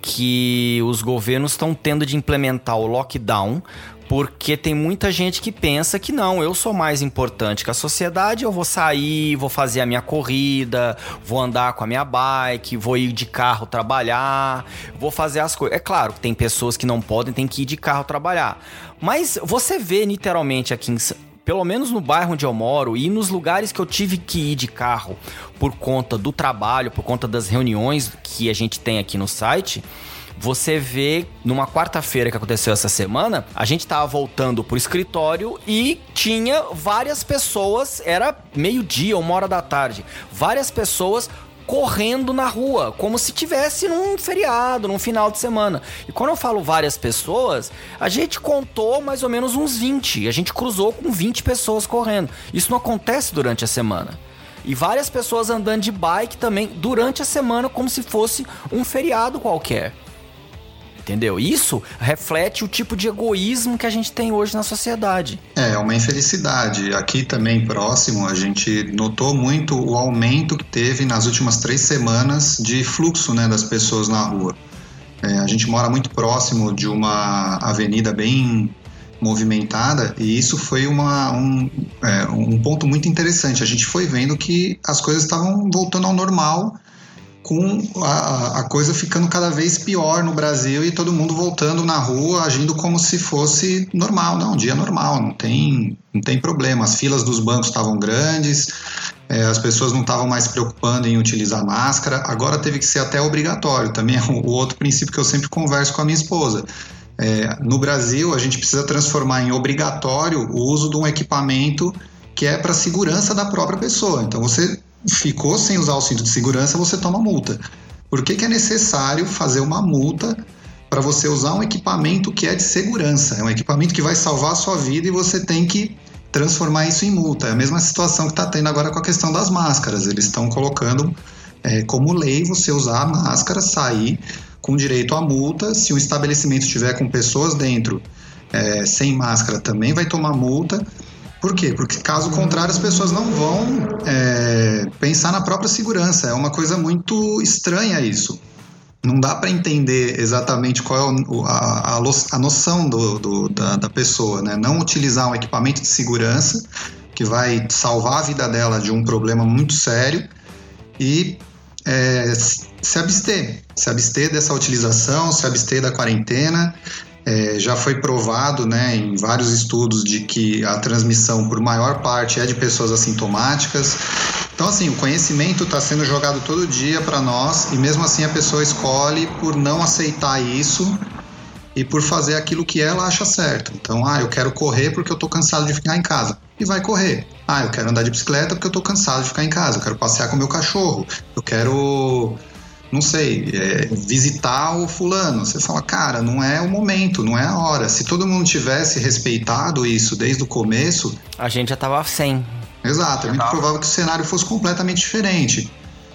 Que os governos estão tendo de implementar o lockdown porque tem muita gente que pensa que não, eu sou mais importante que a sociedade, eu vou sair, vou fazer a minha corrida, vou andar com a minha bike, vou ir de carro trabalhar, vou fazer as coisas. É claro que tem pessoas que não podem, tem que ir de carro trabalhar. Mas você vê literalmente aqui em, pelo menos no bairro onde eu moro e nos lugares que eu tive que ir de carro por conta do trabalho, por conta das reuniões que a gente tem aqui no site, você vê numa quarta-feira que aconteceu essa semana, a gente tava voltando pro escritório e tinha várias pessoas, era meio-dia, uma hora da tarde, várias pessoas correndo na rua, como se tivesse num feriado, num final de semana. E quando eu falo várias pessoas, a gente contou mais ou menos uns 20. A gente cruzou com 20 pessoas correndo. Isso não acontece durante a semana. E várias pessoas andando de bike também durante a semana, como se fosse um feriado qualquer entendeu? Isso reflete o tipo de egoísmo que a gente tem hoje na sociedade. É, uma infelicidade. Aqui também próximo, a gente notou muito o aumento que teve nas últimas três semanas de fluxo né, das pessoas na rua. É, a gente mora muito próximo de uma avenida bem movimentada e isso foi uma, um, é, um ponto muito interessante. A gente foi vendo que as coisas estavam voltando ao normal com a, a, coisa ficando cada vez pior no Brasil e todo mundo voltando na rua agindo como se fosse normal. Não, um dia normal, não tem, não tem problema. As filas dos bancos estavam grandes, é, as pessoas não estavam mais se preocupando em utilizar máscara. Agora teve que ser até obrigatório. Também é o outro princípio que eu sempre converso com a minha esposa. É, no Brasil, a gente precisa transformar em obrigatório o uso de um equipamento que é para segurança da própria pessoa. Então você ficou sem usar o cinto de segurança, você toma multa. Por que, que é necessário fazer uma multa para você usar um equipamento que é de segurança? É um equipamento que vai salvar a sua vida e você tem que transformar isso em multa. É a mesma situação que está tendo agora com a questão das máscaras. Eles estão colocando é, como lei você usar a máscara, sair com direito à multa. Se o estabelecimento estiver com pessoas dentro é, sem máscara, também vai tomar multa. Por quê? Porque caso contrário as pessoas não vão é, pensar na própria segurança. É uma coisa muito estranha isso. Não dá para entender exatamente qual é a, a, a noção do, do, da, da pessoa, né? Não utilizar um equipamento de segurança que vai salvar a vida dela de um problema muito sério e é, se abster, se abster dessa utilização, se abster da quarentena é, já foi provado né, em vários estudos de que a transmissão, por maior parte, é de pessoas assintomáticas. Então, assim, o conhecimento está sendo jogado todo dia para nós e mesmo assim a pessoa escolhe por não aceitar isso e por fazer aquilo que ela acha certo. Então, ah, eu quero correr porque eu estou cansado de ficar em casa. E vai correr. Ah, eu quero andar de bicicleta porque eu estou cansado de ficar em casa. Eu quero passear com meu cachorro. Eu quero não sei, é, visitar o fulano. Você fala, cara, não é o momento, não é a hora. Se todo mundo tivesse respeitado isso desde o começo. A gente já tava sem. Exato, é muito provável que o cenário fosse completamente diferente.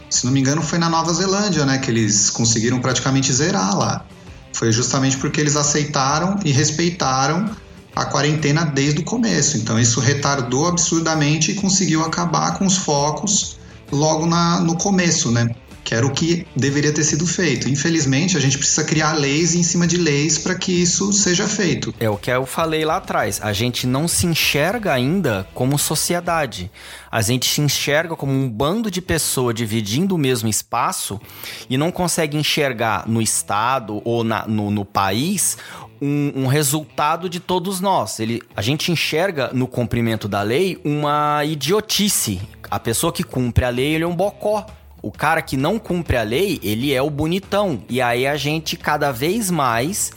Se não me engano, foi na Nova Zelândia, né, que eles conseguiram praticamente zerar lá. Foi justamente porque eles aceitaram e respeitaram a quarentena desde o começo. Então isso retardou absurdamente e conseguiu acabar com os focos logo na, no começo, né? Que era o que deveria ter sido feito. Infelizmente, a gente precisa criar leis em cima de leis para que isso seja feito. É o que eu falei lá atrás. A gente não se enxerga ainda como sociedade. A gente se enxerga como um bando de pessoas dividindo o mesmo espaço e não consegue enxergar no Estado ou na, no, no país um, um, resultado de todos nós. Ele, a gente enxerga no cumprimento da lei uma idiotice. A pessoa que cumpre a lei, ele é um bocó. O cara que não cumpre a lei, ele é o bonitão. E aí a gente cada vez mais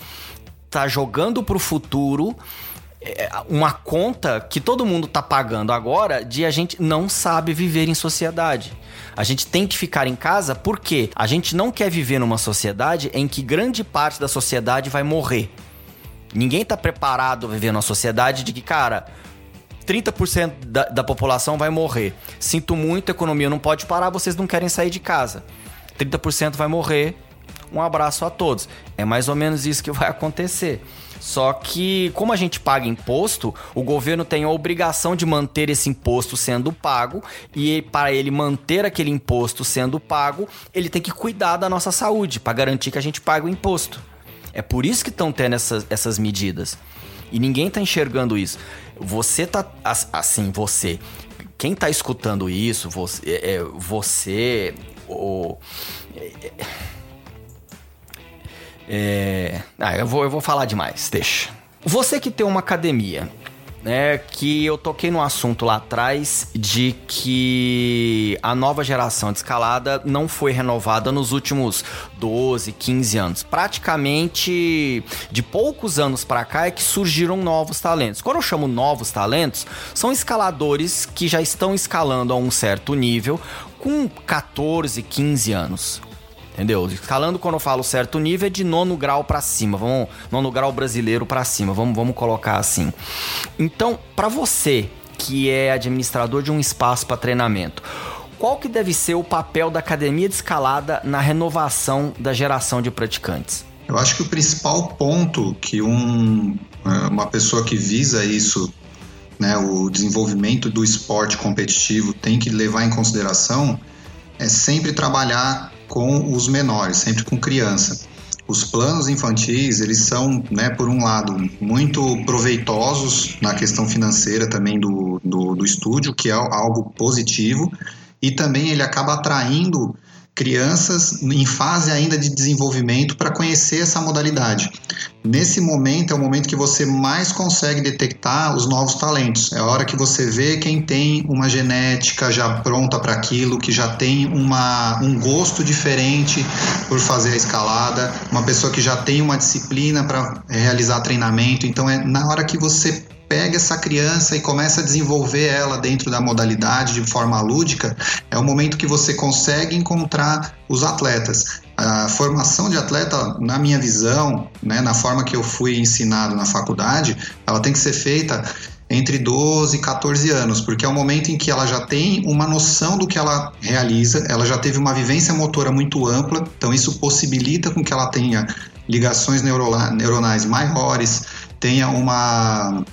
tá jogando pro futuro é, uma conta que todo mundo tá pagando agora de a gente não sabe viver em sociedade. A gente tem que ficar em casa porque a gente não quer viver numa sociedade em que grande parte da sociedade vai morrer. Ninguém tá preparado a viver numa sociedade de que, cara, 30% da, da população vai morrer. Sinto muito, a economia não pode parar, vocês não querem sair de casa. 30% vai morrer. Um abraço a todos. É mais ou menos isso que vai acontecer. Só que, como a gente paga imposto, o governo tem a obrigação de manter esse imposto sendo pago, e para ele manter aquele imposto sendo pago, ele tem que cuidar da nossa saúde, para garantir que a gente pague o imposto. É por isso que estão tendo essas, essas medidas. E ninguém tá enxergando isso. Você tá. Assim, você. Quem tá escutando isso, você. É, é você o, é, é, ah, eu vou, eu vou falar demais, deixa. Você que tem uma academia né, que eu toquei no assunto lá atrás de que a nova geração de escalada não foi renovada nos últimos 12, 15 anos. Praticamente de poucos anos para cá é que surgiram novos talentos. Quando eu chamo novos talentos, são escaladores que já estão escalando a um certo nível com 14, 15 anos. Entendeu? Escalando quando eu falo certo nível é de nono grau para cima, vamos nono grau brasileiro para cima, vamos, vamos colocar assim. Então, para você que é administrador de um espaço para treinamento, qual que deve ser o papel da academia de escalada na renovação da geração de praticantes? Eu acho que o principal ponto que um, é, uma pessoa que visa isso, né, o desenvolvimento do esporte competitivo, tem que levar em consideração é sempre trabalhar com os menores, sempre com criança. Os planos infantis, eles são, né, por um lado, muito proveitosos na questão financeira também do, do, do estúdio, que é algo positivo, e também ele acaba atraindo crianças em fase ainda de desenvolvimento para conhecer essa modalidade. Nesse momento é o momento que você mais consegue detectar os novos talentos. É a hora que você vê quem tem uma genética já pronta para aquilo, que já tem uma, um gosto diferente por fazer a escalada, uma pessoa que já tem uma disciplina para realizar treinamento. Então é na hora que você pega essa criança e começa a desenvolver ela dentro da modalidade de forma lúdica, é o momento que você consegue encontrar os atletas. A formação de atleta, na minha visão, né, na forma que eu fui ensinado na faculdade, ela tem que ser feita entre 12 e 14 anos, porque é o momento em que ela já tem uma noção do que ela realiza, ela já teve uma vivência motora muito ampla, então isso possibilita com que ela tenha ligações neuronais maiores, tenha uma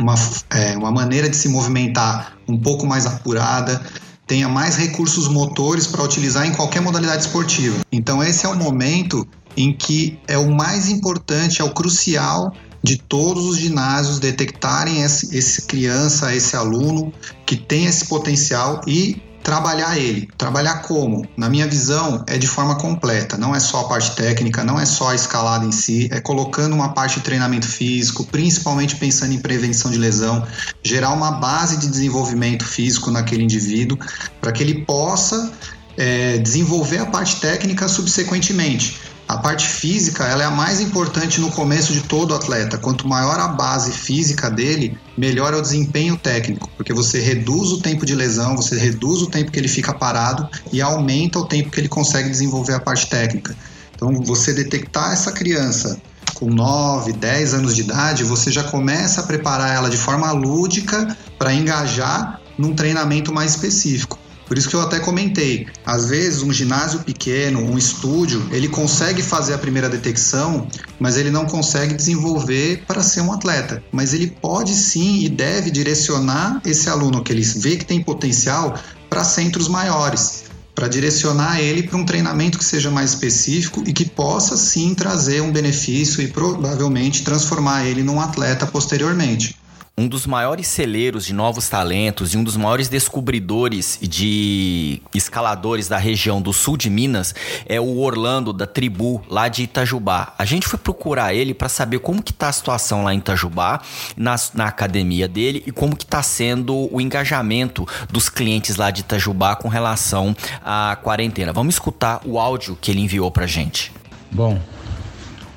uma, é, uma maneira de se movimentar um pouco mais apurada, tenha mais recursos motores para utilizar em qualquer modalidade esportiva. Então, esse é o momento em que é o mais importante, é o crucial de todos os ginásios detectarem esse, esse criança, esse aluno que tem esse potencial e trabalhar ele. Trabalhar como? Na minha visão, é de forma completa. Não é só a parte técnica, não é só a escalada em si, é colocando uma parte de treinamento físico, principalmente pensando em prevenção de lesão, gerar uma base de desenvolvimento físico naquele indivíduo, para que ele possa é, desenvolver a parte técnica subsequentemente. A parte física ela é a mais importante no começo de todo atleta. Quanto maior a base física dele, melhor é o desempenho técnico, porque você reduz o tempo de lesão, você reduz o tempo que ele fica parado e aumenta o tempo que ele consegue desenvolver a parte técnica. Então, você detectar essa criança com 9, 10 anos de idade, você já começa a preparar ela de forma lúdica para engajar num treinamento mais específico. Por isso que eu até comentei, às vezes um ginásio pequeno, um estúdio, ele consegue fazer a primeira detecção, mas ele não consegue desenvolver para ser um atleta. Mas ele pode sim e deve direcionar esse aluno que ele vê que tem potencial para centros maiores para direcionar ele para um treinamento que seja mais específico e que possa sim trazer um benefício e provavelmente transformar ele num atleta posteriormente um dos maiores celeiros de novos talentos e um dos maiores descobridores de escaladores da região do sul de Minas é o Orlando da Tribu lá de Itajubá. A gente foi procurar ele para saber como que tá a situação lá em Itajubá, na, na academia dele e como que tá sendo o engajamento dos clientes lá de Itajubá com relação à quarentena. Vamos escutar o áudio que ele enviou pra gente. Bom,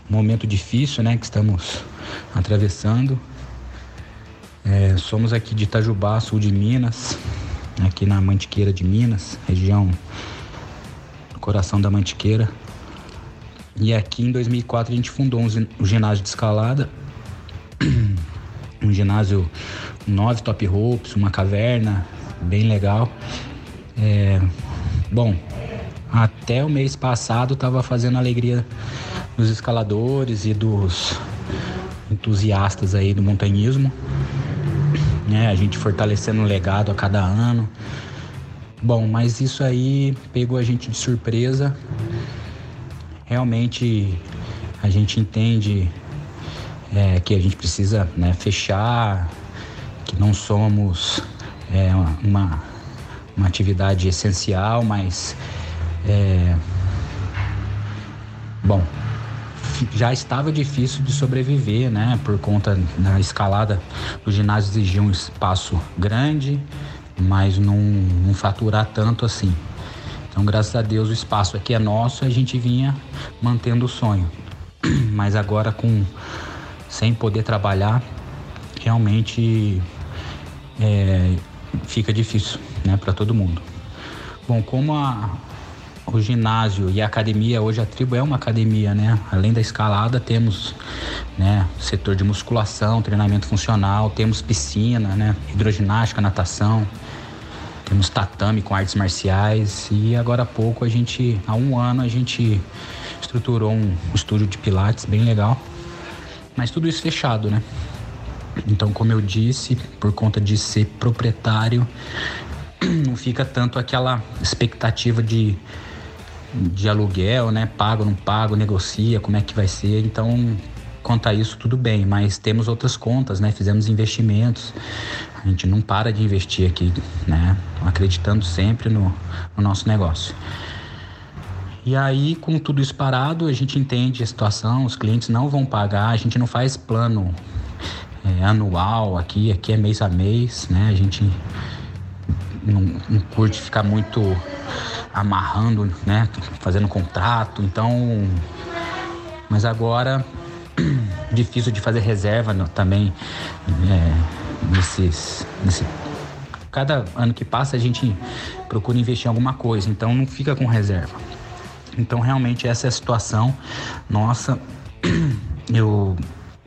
momento difícil, né, que estamos atravessando é, somos aqui de Itajubá, sul de Minas, aqui na Mantiqueira de Minas, região coração da Mantiqueira. E aqui em 2004 a gente fundou um, ginásio de escalada, um ginásio nove top ropes, uma caverna, bem legal. É, bom, até o mês passado estava fazendo alegria dos escaladores e dos entusiastas aí do montanhismo né? A gente fortalecendo o legado a cada ano. Bom, mas isso aí pegou a gente de surpresa. Realmente a gente entende é, que a gente precisa né, fechar, que não somos é, uma, uma atividade essencial, mas é, bom, já estava difícil de sobreviver, né? Por conta da escalada, o ginásio exigia um espaço grande, mas não, não faturar tanto assim. Então, graças a Deus, o espaço aqui é nosso, a gente vinha mantendo o sonho. Mas agora com sem poder trabalhar, realmente é, fica difícil, né, para todo mundo. Bom, como a, o ginásio e a academia, hoje a tribo é uma academia, né? Além da escalada, temos né, setor de musculação, treinamento funcional, temos piscina, né? Hidroginástica, natação, temos tatame com artes marciais e agora há pouco a gente, há um ano, a gente estruturou um estúdio de pilates bem legal, mas tudo isso fechado, né? Então, como eu disse, por conta de ser proprietário, não fica tanto aquela expectativa de de aluguel, né? Pago, não pago, negocia, como é que vai ser. Então, quanto a isso, tudo bem, mas temos outras contas, né? Fizemos investimentos. A gente não para de investir aqui, né? Acreditando sempre no, no nosso negócio. E aí, com tudo isso parado, a gente entende a situação, os clientes não vão pagar, a gente não faz plano é, anual aqui, aqui é mês a mês, né? A gente não, não curte ficar muito amarrando, né? Fazendo contrato. Então, mas agora difícil de fazer reserva no, também é, nesses, nesse cada ano que passa a gente procura investir em alguma coisa, então não fica com reserva. Então realmente essa é a situação nossa. Eu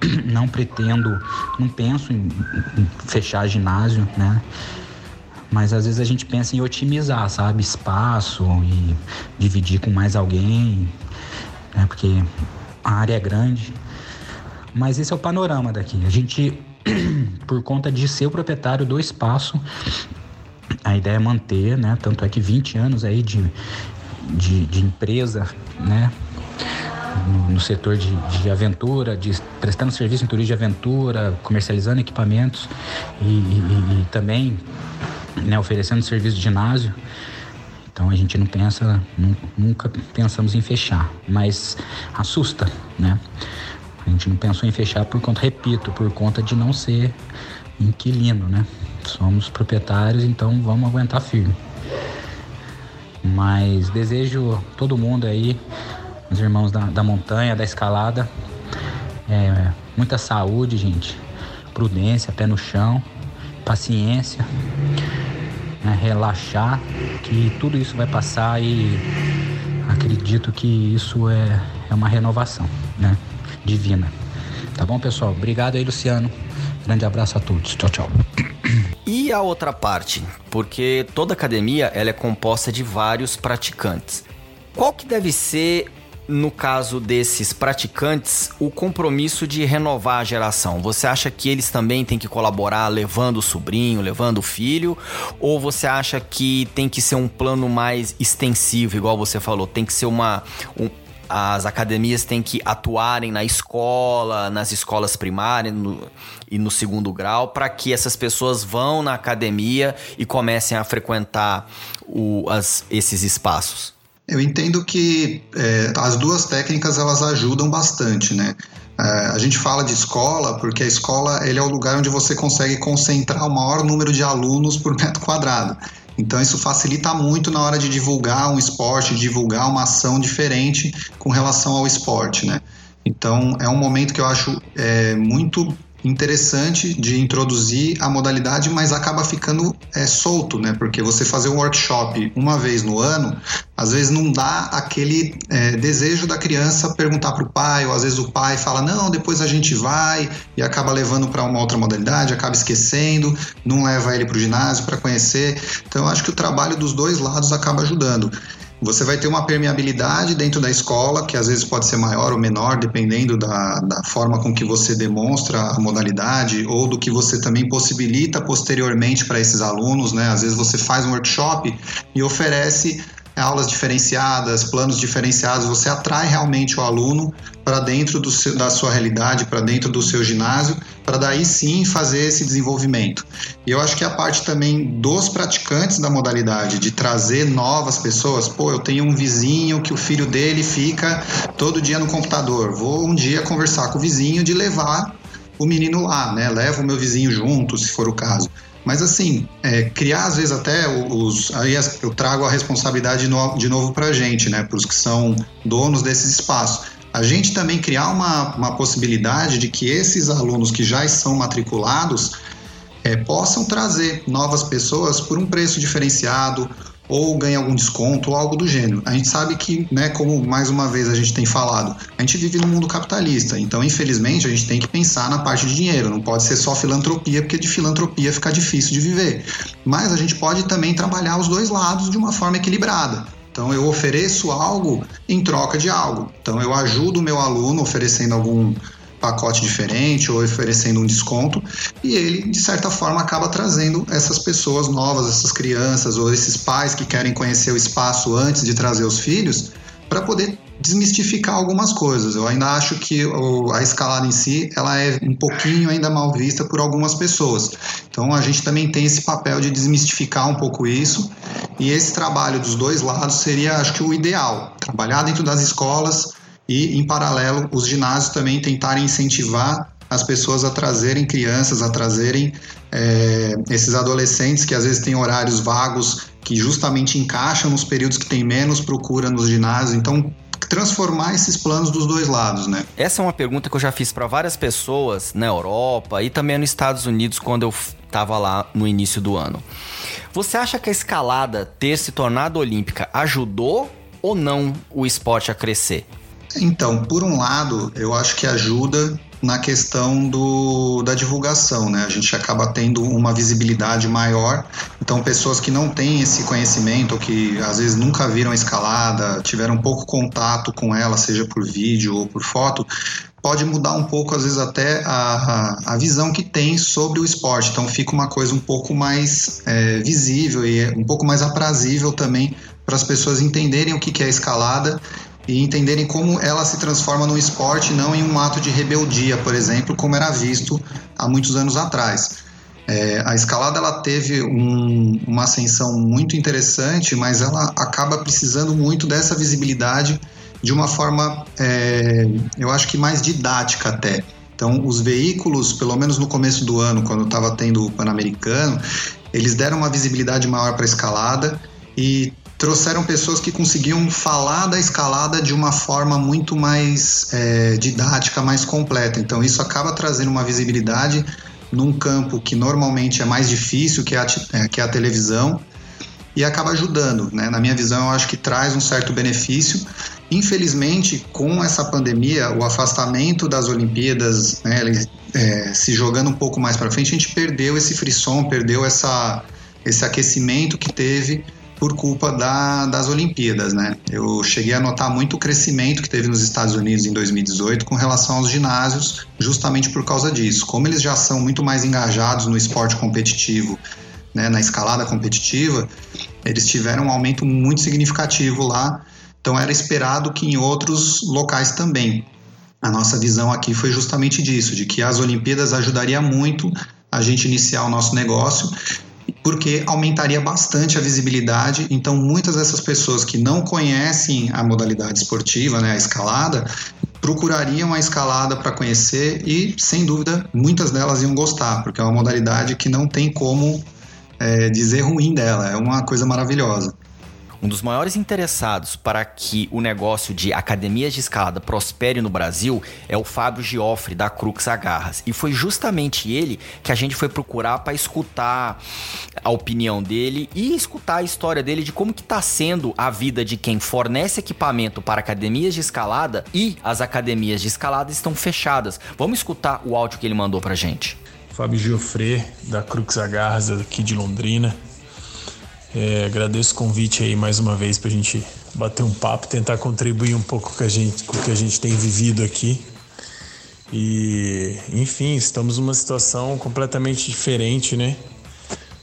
não pretendo, não penso em, em fechar ginásio, né? Mas às vezes a gente pensa em otimizar, sabe? Espaço e dividir com mais alguém, né? Porque a área é grande. Mas esse é o panorama daqui. A gente, por conta de ser o proprietário do espaço, a ideia é manter, né? Tanto é que 20 anos aí de, de, de empresa, né? No, setor de, de aventura, de, prestando serviço em turismo de aventura, comercializando equipamentos e, e, e também né, oferecendo serviço de ginásio. Então a gente não pensa, nunca pensamos em fechar, mas assusta, né? A gente não pensou em fechar por conta, repito, por conta de não ser inquilino, né? Somos proprietários, então vamos aguentar firme. Mas desejo todo mundo aí, os irmãos da, da montanha, da escalada, é, muita saúde, gente, prudência, pé no chão, paciência né, relaxar, que tudo isso vai passar e acredito que isso é, é uma renovação né, divina. Tá bom, pessoal? Obrigado aí, Luciano. Grande abraço a todos. Tchau, tchau. E a outra parte? Porque toda academia ela é composta de vários praticantes. Qual que deve ser no caso desses praticantes, o compromisso de renovar a geração? Você acha que eles também têm que colaborar levando o sobrinho, levando o filho? Ou você acha que tem que ser um plano mais extensivo, igual você falou? Tem que ser uma. Um, as academias têm que atuarem na escola, nas escolas primárias no, e no segundo grau, para que essas pessoas vão na academia e comecem a frequentar o, as, esses espaços? Eu entendo que é, as duas técnicas elas ajudam bastante, né? É, a gente fala de escola porque a escola ele é o lugar onde você consegue concentrar o maior número de alunos por metro quadrado. Então isso facilita muito na hora de divulgar um esporte, divulgar uma ação diferente com relação ao esporte, né? Então é um momento que eu acho é, muito interessante de introduzir a modalidade, mas acaba ficando é, solto, né? Porque você fazer um workshop uma vez no ano, às vezes não dá aquele é, desejo da criança perguntar para o pai, ou às vezes o pai fala, não, depois a gente vai, e acaba levando para uma outra modalidade, acaba esquecendo, não leva ele para o ginásio para conhecer. Então, eu acho que o trabalho dos dois lados acaba ajudando. Você vai ter uma permeabilidade dentro da escola, que às vezes pode ser maior ou menor, dependendo da, da forma com que você demonstra a modalidade ou do que você também possibilita posteriormente para esses alunos. Né? Às vezes você faz um workshop e oferece aulas diferenciadas, planos diferenciados, você atrai realmente o aluno para dentro seu, da sua realidade, para dentro do seu ginásio, para daí sim fazer esse desenvolvimento. E eu acho que a parte também dos praticantes da modalidade, de trazer novas pessoas, pô, eu tenho um vizinho que o filho dele fica todo dia no computador, vou um dia conversar com o vizinho de levar o menino lá, né? Levo o meu vizinho junto, se for o caso. Mas assim, é, criar às vezes até os. Aí eu trago a responsabilidade de novo para a gente, né? Para os que são donos desses espaços. A gente também criar uma, uma possibilidade de que esses alunos que já estão matriculados é, possam trazer novas pessoas por um preço diferenciado ou ganha algum desconto ou algo do gênero. A gente sabe que, né, como mais uma vez a gente tem falado, a gente vive no mundo capitalista, então infelizmente a gente tem que pensar na parte de dinheiro, não pode ser só filantropia, porque de filantropia fica difícil de viver. Mas a gente pode também trabalhar os dois lados de uma forma equilibrada. Então eu ofereço algo em troca de algo. Então eu ajudo o meu aluno oferecendo algum pacote diferente ou oferecendo um desconto e ele de certa forma acaba trazendo essas pessoas novas, essas crianças ou esses pais que querem conhecer o espaço antes de trazer os filhos para poder desmistificar algumas coisas. Eu ainda acho que a escalada em si ela é um pouquinho ainda mal vista por algumas pessoas. Então a gente também tem esse papel de desmistificar um pouco isso e esse trabalho dos dois lados seria, acho que o ideal, trabalhar dentro das escolas e, em paralelo, os ginásios também tentarem incentivar as pessoas a trazerem crianças, a trazerem é, esses adolescentes que às vezes têm horários vagos que justamente encaixam nos períodos que tem menos procura nos ginásios. Então, transformar esses planos dos dois lados, né? Essa é uma pergunta que eu já fiz para várias pessoas na Europa e também nos Estados Unidos quando eu estava lá no início do ano. Você acha que a escalada ter se tornado olímpica ajudou ou não o esporte a crescer? Então, por um lado, eu acho que ajuda na questão do, da divulgação, né? A gente acaba tendo uma visibilidade maior. Então, pessoas que não têm esse conhecimento, que às vezes nunca viram escalada, tiveram pouco contato com ela, seja por vídeo ou por foto, pode mudar um pouco, às vezes, até a, a, visão que tem sobre o esporte. Então, fica uma coisa um pouco mais é, visível e um pouco mais aprazível também para as pessoas entenderem o que, que é escalada e entenderem como ela se transforma no esporte, não em um ato de rebeldia, por exemplo, como era visto há muitos anos atrás. É, a escalada ela teve um, uma ascensão muito interessante, mas ela acaba precisando muito dessa visibilidade de uma forma, é, eu acho que mais didática até. Então, os veículos, pelo menos no começo do ano, quando estava tendo o Pan-Americano, eles deram uma visibilidade maior para a escalada e trouxeram pessoas que conseguiam falar da escalada de uma forma muito mais é, didática, mais completa. Então, isso acaba trazendo uma visibilidade num campo que normalmente é mais difícil, que é a, é, que é a televisão, e acaba ajudando. Né? Na minha visão, eu acho que traz um certo benefício. Infelizmente, com essa pandemia, o afastamento das Olimpíadas, né, é, se jogando um pouco mais para frente, a gente perdeu esse frisson, perdeu essa, esse aquecimento que teve por culpa da, das Olimpíadas, né? Eu cheguei a notar muito o crescimento que teve nos Estados Unidos em 2018 com relação aos ginásios, justamente por causa disso. Como eles já são muito mais engajados no esporte competitivo, né, na escalada competitiva, eles tiveram um aumento muito significativo lá. Então era esperado que em outros locais também. A nossa visão aqui foi justamente disso, de que as Olimpíadas ajudaria muito a gente iniciar o nosso negócio porque aumentaria bastante a visibilidade. Então, muitas dessas pessoas que não conhecem a modalidade esportiva, né, a escalada, procurariam a escalada para conhecer e, sem dúvida, muitas delas iam gostar, porque é uma modalidade que não tem como é, dizer ruim dela, é uma coisa maravilhosa. Um dos maiores interessados para que o negócio de academias de escalada prospere no Brasil é o Fábio Giofre, da Crux Agarras. E foi justamente ele que a gente foi procurar para escutar a opinião dele e escutar a história dele de como que está sendo a vida de quem fornece equipamento para academias de escalada e as academias de escalada estão fechadas. Vamos escutar o áudio que ele mandou para gente. Fábio Giofre, da Crux Agarras, aqui de Londrina. É, agradeço o convite aí mais uma vez para a gente bater um papo, tentar contribuir um pouco com, a gente, com o que a gente tem vivido aqui. E, enfim, estamos numa situação completamente diferente, né?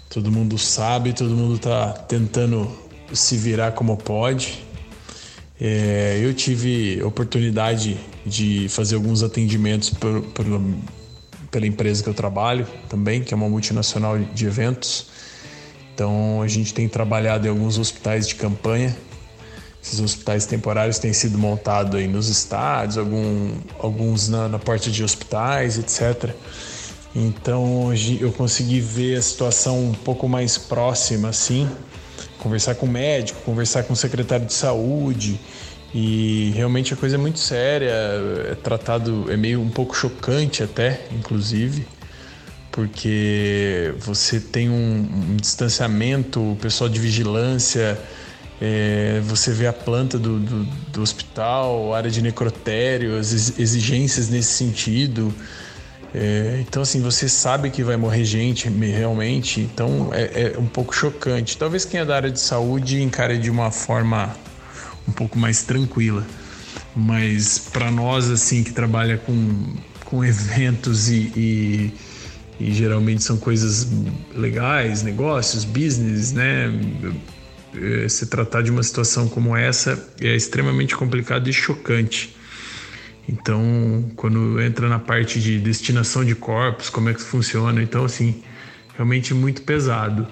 Todo mundo sabe, todo mundo está tentando se virar como pode. É, eu tive oportunidade de fazer alguns atendimentos por, por, pela empresa que eu trabalho também, que é uma multinacional de eventos. Então a gente tem trabalhado em alguns hospitais de campanha. Esses hospitais temporários têm sido montados aí nos estádios, algum, alguns na, na parte de hospitais, etc. Então eu consegui ver a situação um pouco mais próxima, assim, conversar com o médico, conversar com o secretário de saúde. E realmente a coisa é muito séria, é tratado, é meio um pouco chocante até, inclusive porque você tem um, um distanciamento, o pessoal de vigilância, é, você vê a planta do, do, do, hospital, área de necrotério, as exigências nesse sentido. É, então, assim, você sabe que vai morrer gente realmente, então é, é, um pouco chocante. Talvez quem é da área de saúde encare de uma forma um pouco mais tranquila, mas para nós, assim, que trabalha com, com eventos e, e e geralmente são coisas legais, negócios, business, né? É, se tratar de uma situação como essa é extremamente complicado e chocante. Então, quando entra na parte de destinação de corpos, como é que funciona, então assim, realmente muito pesado.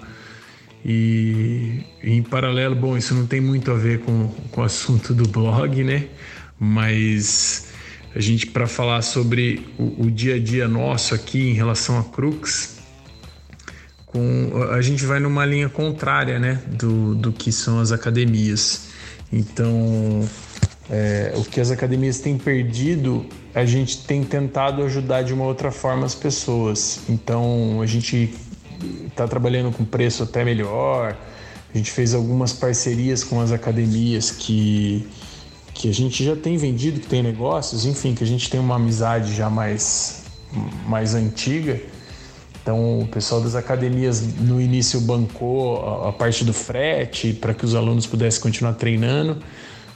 E em paralelo, bom, isso não tem muito a ver com, com o assunto do blog, né? Mas a gente para falar sobre o, o, dia a dia nosso aqui em relação a Crux, com, a gente vai numa linha contrária, né, do, do que são as academias. Então, é, o que as academias têm perdido, a gente tem tentado ajudar de uma outra forma as pessoas. Então, a gente está trabalhando com preço até melhor. A gente fez algumas parcerias com as academias que que a gente já tem vendido, que tem negócios, enfim, que a gente tem uma amizade já mais, mais antiga. Então, o pessoal das academias no início bancou a, a parte do frete para que os alunos pudessem continuar treinando,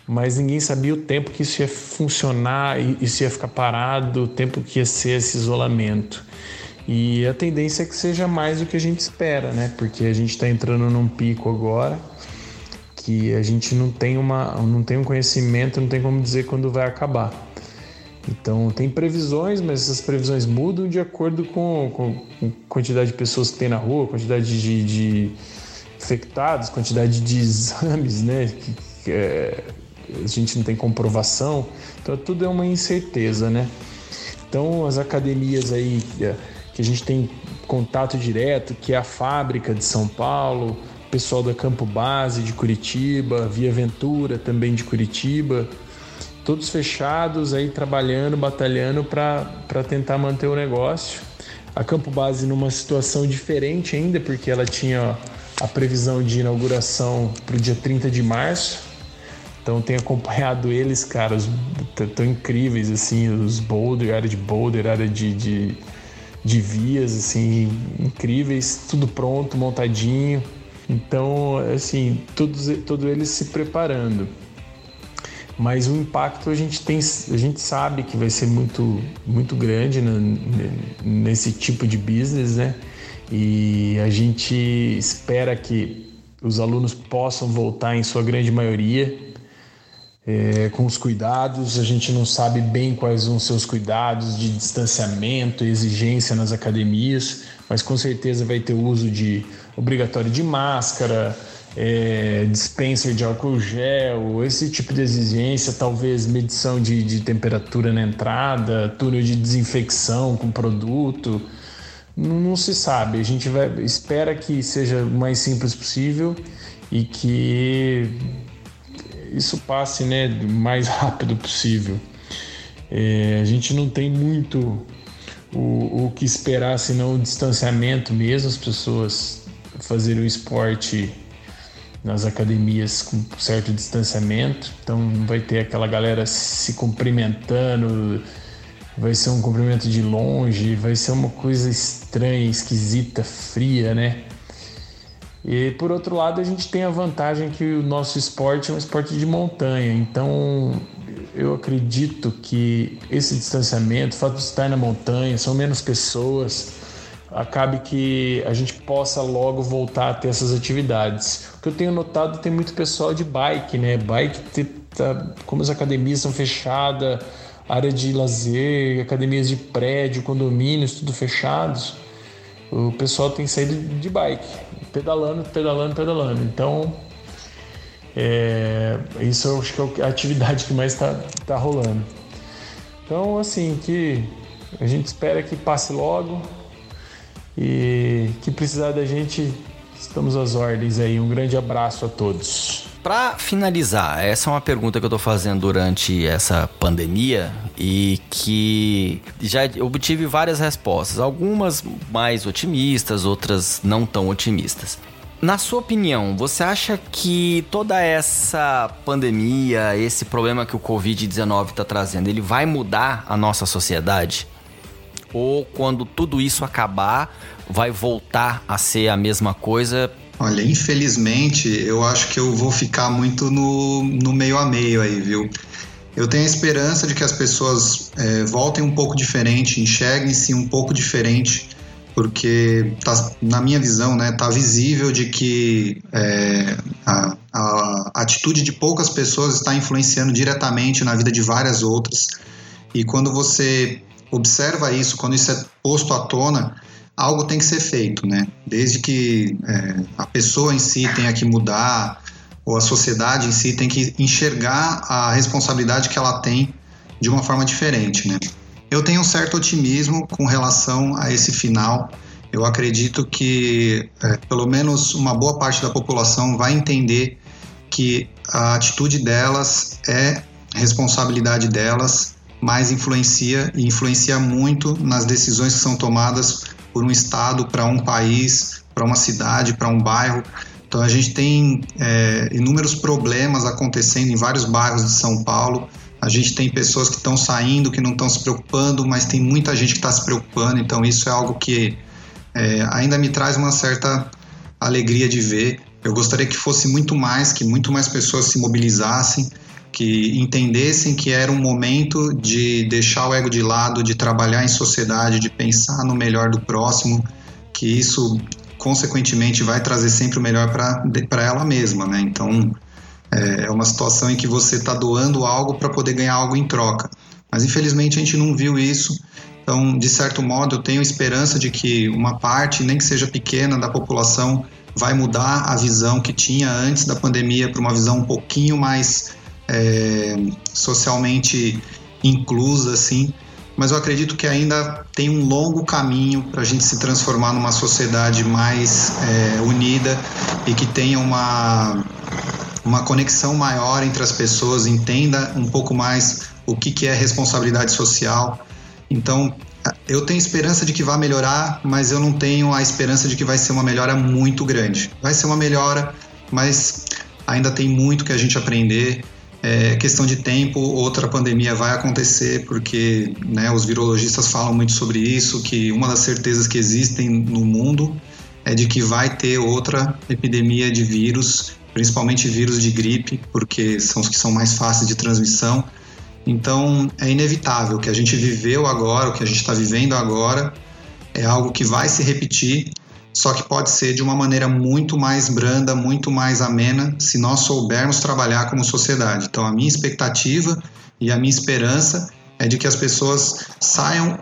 mas ninguém sabia o tempo que isso ia funcionar, isso ia ficar parado, o tempo que ia ser esse isolamento. E a tendência é que seja mais do que a gente espera, né? Porque a gente está entrando num pico agora que a gente não tem, uma, não tem um conhecimento, não tem como dizer quando vai acabar. Então, tem previsões, mas essas previsões mudam de acordo com, a quantidade de pessoas que tem na rua, quantidade de, de infectados, quantidade de exames, né? Que, que é, a gente não tem comprovação. Então, tudo é uma incerteza, né? Então, as academias aí é, que a gente tem contato direto, que é a fábrica de São Paulo, pessoal da Campo Base de Curitiba, Via Ventura também de Curitiba, todos fechados aí trabalhando, batalhando para tentar manter o negócio. A Campo Base numa situação diferente ainda, porque ela tinha a previsão de inauguração para o dia 30 de março. Então tenho acompanhado eles, cara, tão incríveis assim, os boulder, área de boulder, área de, de, de vias, assim, incríveis, tudo pronto, montadinho. Então, assim, todos, todos eles se preparando. Mas o impacto a gente tem, a gente sabe que vai ser muito, muito grande nesse tipo de business, né? E a gente espera que os alunos possam voltar em sua grande maioria é, com os cuidados. A gente não sabe bem quais vão ser os cuidados de distanciamento, exigência nas academias, mas com certeza vai ter uso de obrigatório de máscara, é, dispenser de álcool gel, esse tipo de exigência, talvez medição de, de temperatura na entrada, túnel de desinfecção com produto. Não, não, se sabe. A gente vai, espera que seja o mais simples possível e que isso passe né, o mais rápido possível. É, a gente não tem muito o, o que esperar senão o distanciamento mesmo, as pessoas fazerem o esporte nas academias com certo distanciamento, então vai ter aquela galera se cumprimentando, vai ser um cumprimento de longe, vai ser uma coisa estranha, esquisita, fria, né? E por outro lado, a gente tem a vantagem que o nosso esporte é um esporte de montanha, então eu acredito que esse distanciamento, o fato de estar na montanha, são menos pessoas, acabe que a gente possa logo voltar a ter essas atividades. O que eu tenho notado tem muito pessoal de bike, né? Bike, tá, como as academias são fechadas, área de lazer, academias de prédio, condomínios, tudo fechados, o pessoal tem saído de bike, pedalando, pedalando, pedalando. Então, é, isso eu acho que é a atividade que mais está tá rolando. Então, assim, que a gente espera que passe logo, e que precisar da gente, estamos às ordens aí. Um grande abraço a todos. Para finalizar, essa é uma pergunta que eu estou fazendo durante essa pandemia e que já obtive várias respostas, algumas mais otimistas, outras não tão otimistas. Na sua opinião, você acha que toda essa pandemia, esse problema que o Covid-19 está trazendo, ele vai mudar a nossa sociedade? Ou quando tudo isso acabar, vai voltar a ser a mesma coisa? Olha, infelizmente, eu acho que eu vou ficar muito no, no meio a meio aí, viu? Eu tenho a esperança de que as pessoas é, voltem um pouco diferente, enxerguem-se um pouco diferente, porque tá, na minha visão, né, tá visível de que é, a, a atitude de poucas pessoas está influenciando diretamente na vida de várias outras. E quando você observa isso, quando isso é posto à tona, algo tem que ser feito, né? Desde que é, a pessoa em si tenha que mudar, ou a sociedade em si tem que enxergar a responsabilidade que ela tem de uma forma diferente, né? Eu tenho um certo otimismo com relação a esse final. Eu acredito que é, pelo menos uma boa parte da população vai entender que a atitude delas é responsabilidade delas mais influencia e influencia muito nas decisões que são tomadas por um estado, para um país, para uma cidade, para um bairro. Então a gente tem é, inúmeros problemas acontecendo em vários bairros de São Paulo. A gente tem pessoas que estão saindo, que não estão se preocupando, mas tem muita gente que está se preocupando. Então isso é algo que é, ainda me traz uma certa alegria de ver. Eu gostaria que fosse muito mais, que muito mais pessoas se mobilizassem que entendessem que era um momento de deixar o ego de lado, de trabalhar em sociedade, de pensar no melhor do próximo, que isso consequentemente vai trazer sempre o melhor para ela mesma, né? Então é, é uma situação em que você está doando algo para poder ganhar algo em troca. Mas infelizmente a gente não viu isso. Então, de certo modo, eu tenho esperança de que uma parte, nem que seja pequena, da população vai mudar a visão que tinha antes da pandemia para uma visão um pouquinho mais é, socialmente inclusa, assim, mas eu acredito que ainda tem um longo caminho para a gente se transformar numa sociedade mais é, unida e que tenha uma, uma conexão maior entre as pessoas, entenda um pouco mais o que, que é responsabilidade social. Então, eu tenho esperança de que vai melhorar, mas eu não tenho a esperança de que vai ser uma melhora muito grande. Vai ser uma melhora, mas ainda tem muito que a gente aprender. É questão de tempo, outra pandemia vai acontecer, porque né, os virologistas falam muito sobre isso, que uma das certezas que existem no mundo é de que vai ter outra epidemia de vírus, principalmente vírus de gripe, porque são os que são mais fáceis de transmissão. Então é inevitável o que a gente viveu agora, o que a gente está vivendo agora, é algo que vai se repetir, só que pode ser de uma maneira muito mais branda, muito mais amena, se nós soubermos trabalhar como sociedade. Então a minha expectativa e a minha esperança é de que as pessoas saiam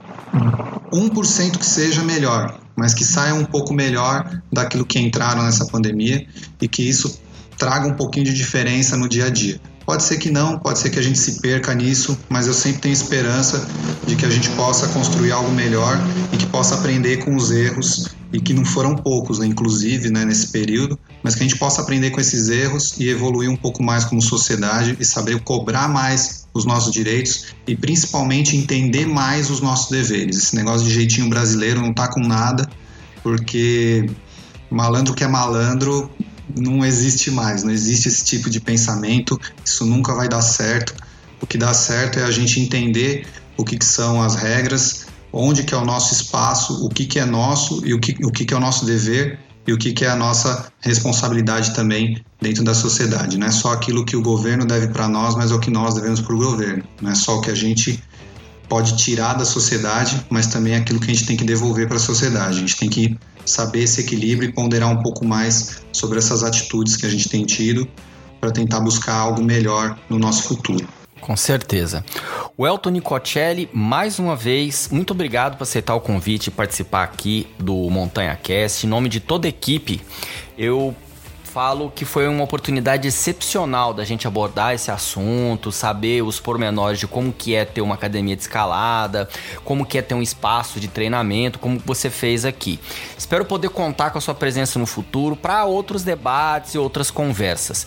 1% que seja melhor, mas que saiam um pouco melhor daquilo que entraram nessa pandemia e que isso traga um pouquinho de diferença no dia a dia. Pode ser que não, pode ser que a gente se perca nisso, mas eu sempre tenho esperança de que a gente possa construir algo melhor e que possa aprender com os erros e que não foram poucos, né, inclusive, né, nesse período, mas que a gente possa aprender com esses erros e evoluir um pouco mais como sociedade e saber cobrar mais os nossos direitos e principalmente entender mais os nossos deveres. Esse negócio de jeitinho brasileiro não tá com nada, porque malandro que é malandro não existe mais, não existe esse tipo de pensamento, isso nunca vai dar certo. O que dá certo é a gente entender o que, que são as regras onde que é o nosso espaço, o que, que é nosso e o que, o que, que é o nosso dever e o que, que é a nossa responsabilidade também dentro da sociedade. Não é só aquilo que o governo deve para nós, mas é o que nós devemos para o governo. Não é só o que a gente pode tirar da sociedade, mas também é aquilo que a gente tem que devolver para a sociedade. A gente tem que saber esse equilíbrio e ponderar um pouco mais sobre essas atitudes que a gente tem tido para tentar buscar algo melhor no nosso futuro. Com certeza. O Elton Nicotelli, mais uma vez, muito obrigado por aceitar o convite e participar aqui do Montanha Cast. Em nome de toda a equipe, eu falo que foi uma oportunidade excepcional da gente abordar esse assunto, saber os pormenores de como que é ter uma academia de escalada, como que é ter um espaço de treinamento, como você fez aqui. Espero poder contar com a sua presença no futuro para outros debates e outras conversas.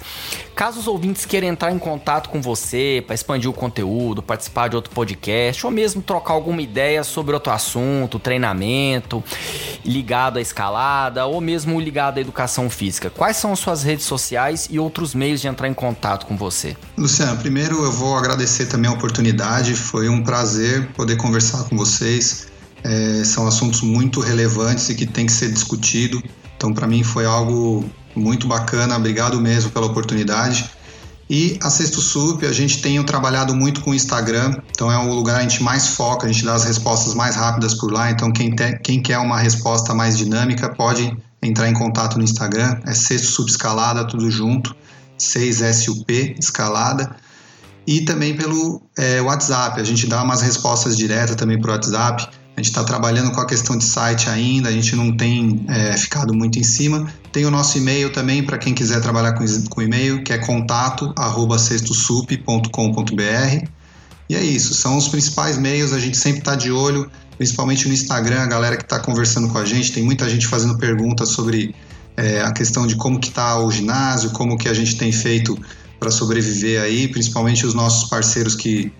Caso os ouvintes queiram entrar em contato com você para expandir o conteúdo, participar de outro podcast ou mesmo trocar alguma ideia sobre outro assunto, treinamento ligado à escalada ou mesmo ligado à educação física, quais são suas redes sociais e outros meios de entrar em contato com você. Luciano, primeiro eu vou agradecer também a oportunidade, foi um prazer poder conversar com vocês. É, são assuntos muito relevantes e que tem que ser discutido. Então, para mim foi algo muito bacana. Obrigado mesmo pela oportunidade. E a Sexto Sup, a gente tem trabalhado muito com o Instagram, então é o lugar que a gente mais foca, a gente dá as respostas mais rápidas por lá. Então, quem, te, quem quer uma resposta mais dinâmica pode entrar em contato no Instagram, é Sexto Sup Escalada, tudo junto, 6SUP Escalada. E também pelo é, WhatsApp, a gente dá umas respostas diretas também para o WhatsApp. A gente está trabalhando com a questão de site ainda, a gente não tem é, ficado muito em cima. Tem o nosso e-mail também para quem quiser trabalhar com, com e-mail, que é contato arroba E é isso, são os principais meios, a gente sempre está de olho principalmente no Instagram, a galera que está conversando com a gente, tem muita gente fazendo perguntas sobre é, a questão de como que está o ginásio, como que a gente tem feito para sobreviver aí, principalmente os nossos parceiros que,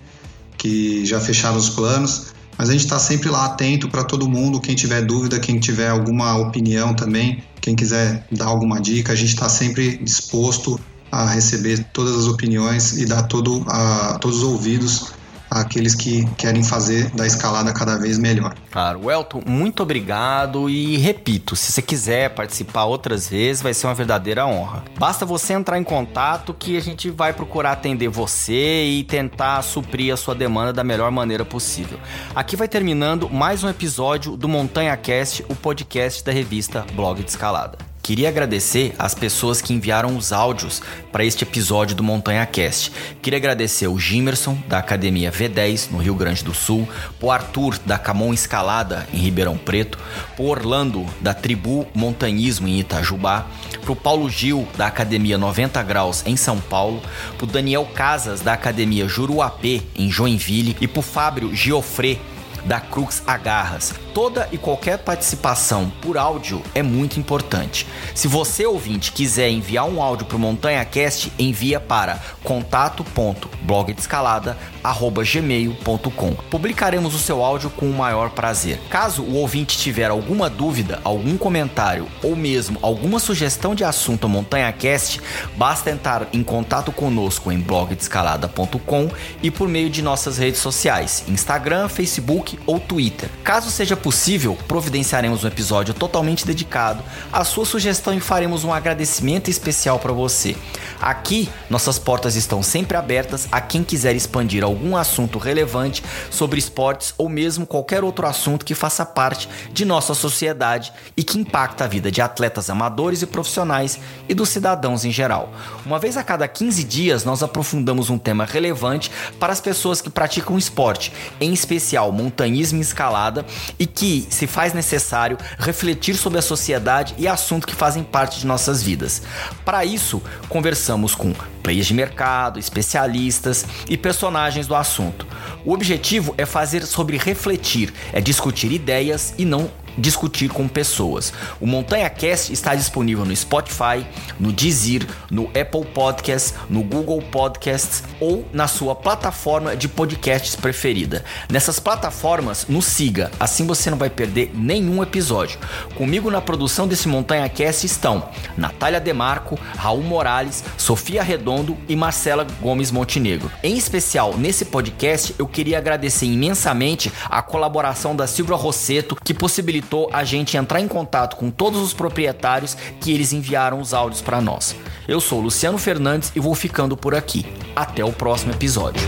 que já fecharam os planos. Mas a gente está sempre lá atento para todo mundo, quem tiver dúvida, quem tiver alguma opinião também, quem quiser dar alguma dica, a gente está sempre disposto a receber todas as opiniões e dar todo a, todos os ouvidos àqueles que querem fazer da escalada cada vez melhor. Claro, Elton, muito obrigado e repito, se você quiser participar outras vezes, vai ser uma verdadeira honra. Basta você entrar em contato que a gente vai procurar atender você e tentar suprir a sua demanda da melhor maneira possível. Aqui vai terminando mais um episódio do Montanha Cast, o podcast da revista Blog de Escalada. Queria agradecer as pessoas que enviaram os áudios para este episódio do Montanha Cast. Queria agradecer o Gimerson, da Academia V10, no Rio Grande do Sul, o Arthur, da Camon Escalada, em Ribeirão Preto, o Orlando, da Tribu Montanhismo, em Itajubá, o Paulo Gil, da Academia 90 Graus, em São Paulo, o Daniel Casas, da Academia Juruapê, em Joinville, e o Fábio Giofré, da Crux Agarras. Toda e qualquer participação por áudio é muito importante. Se você ouvinte quiser enviar um áudio para o Montanha Cast, envia para contato.blogdescalada@gmail.com. Publicaremos o seu áudio com o maior prazer. Caso o ouvinte tiver alguma dúvida, algum comentário ou mesmo alguma sugestão de assunto ao Montanha Cast, basta entrar em contato conosco em blogdescalada.com e por meio de nossas redes sociais, Instagram, Facebook ou Twitter. Caso seja possível, providenciaremos um episódio totalmente dedicado à sua sugestão e faremos um agradecimento especial para você. Aqui, nossas portas estão sempre abertas a quem quiser expandir algum assunto relevante sobre esportes ou mesmo qualquer outro assunto que faça parte de nossa sociedade e que impacta a vida de atletas amadores e profissionais e dos cidadãos em geral. Uma vez a cada 15 dias, nós aprofundamos um tema relevante para as pessoas que praticam esporte, em especial montanhismo e escalada, e que se faz necessário refletir sobre a sociedade e assuntos que fazem parte de nossas vidas. Para isso, conversamos com players de mercado, especialistas e personagens do assunto. O objetivo é fazer sobre refletir, é discutir ideias e não discutir com pessoas. O Montanha Cast está disponível no Spotify, no Deezer, no Apple Podcasts, no Google Podcasts ou na sua plataforma de podcasts preferida. Nessas plataformas, nos siga, assim você não vai perder nenhum episódio. Comigo na produção desse Montanha Cast estão Natália Demarco, Raul Morales, Sofia Redondo e Marcela Gomes Montenegro. Em especial, nesse podcast, eu queria agradecer imensamente a colaboração da Silvia Rosseto, que possibilitou possibilitou a gente entrar em contato com todos os proprietários que eles enviaram os áudios para nós. Eu sou Luciano Fernandes e vou ficando por aqui. Até o próximo episódio.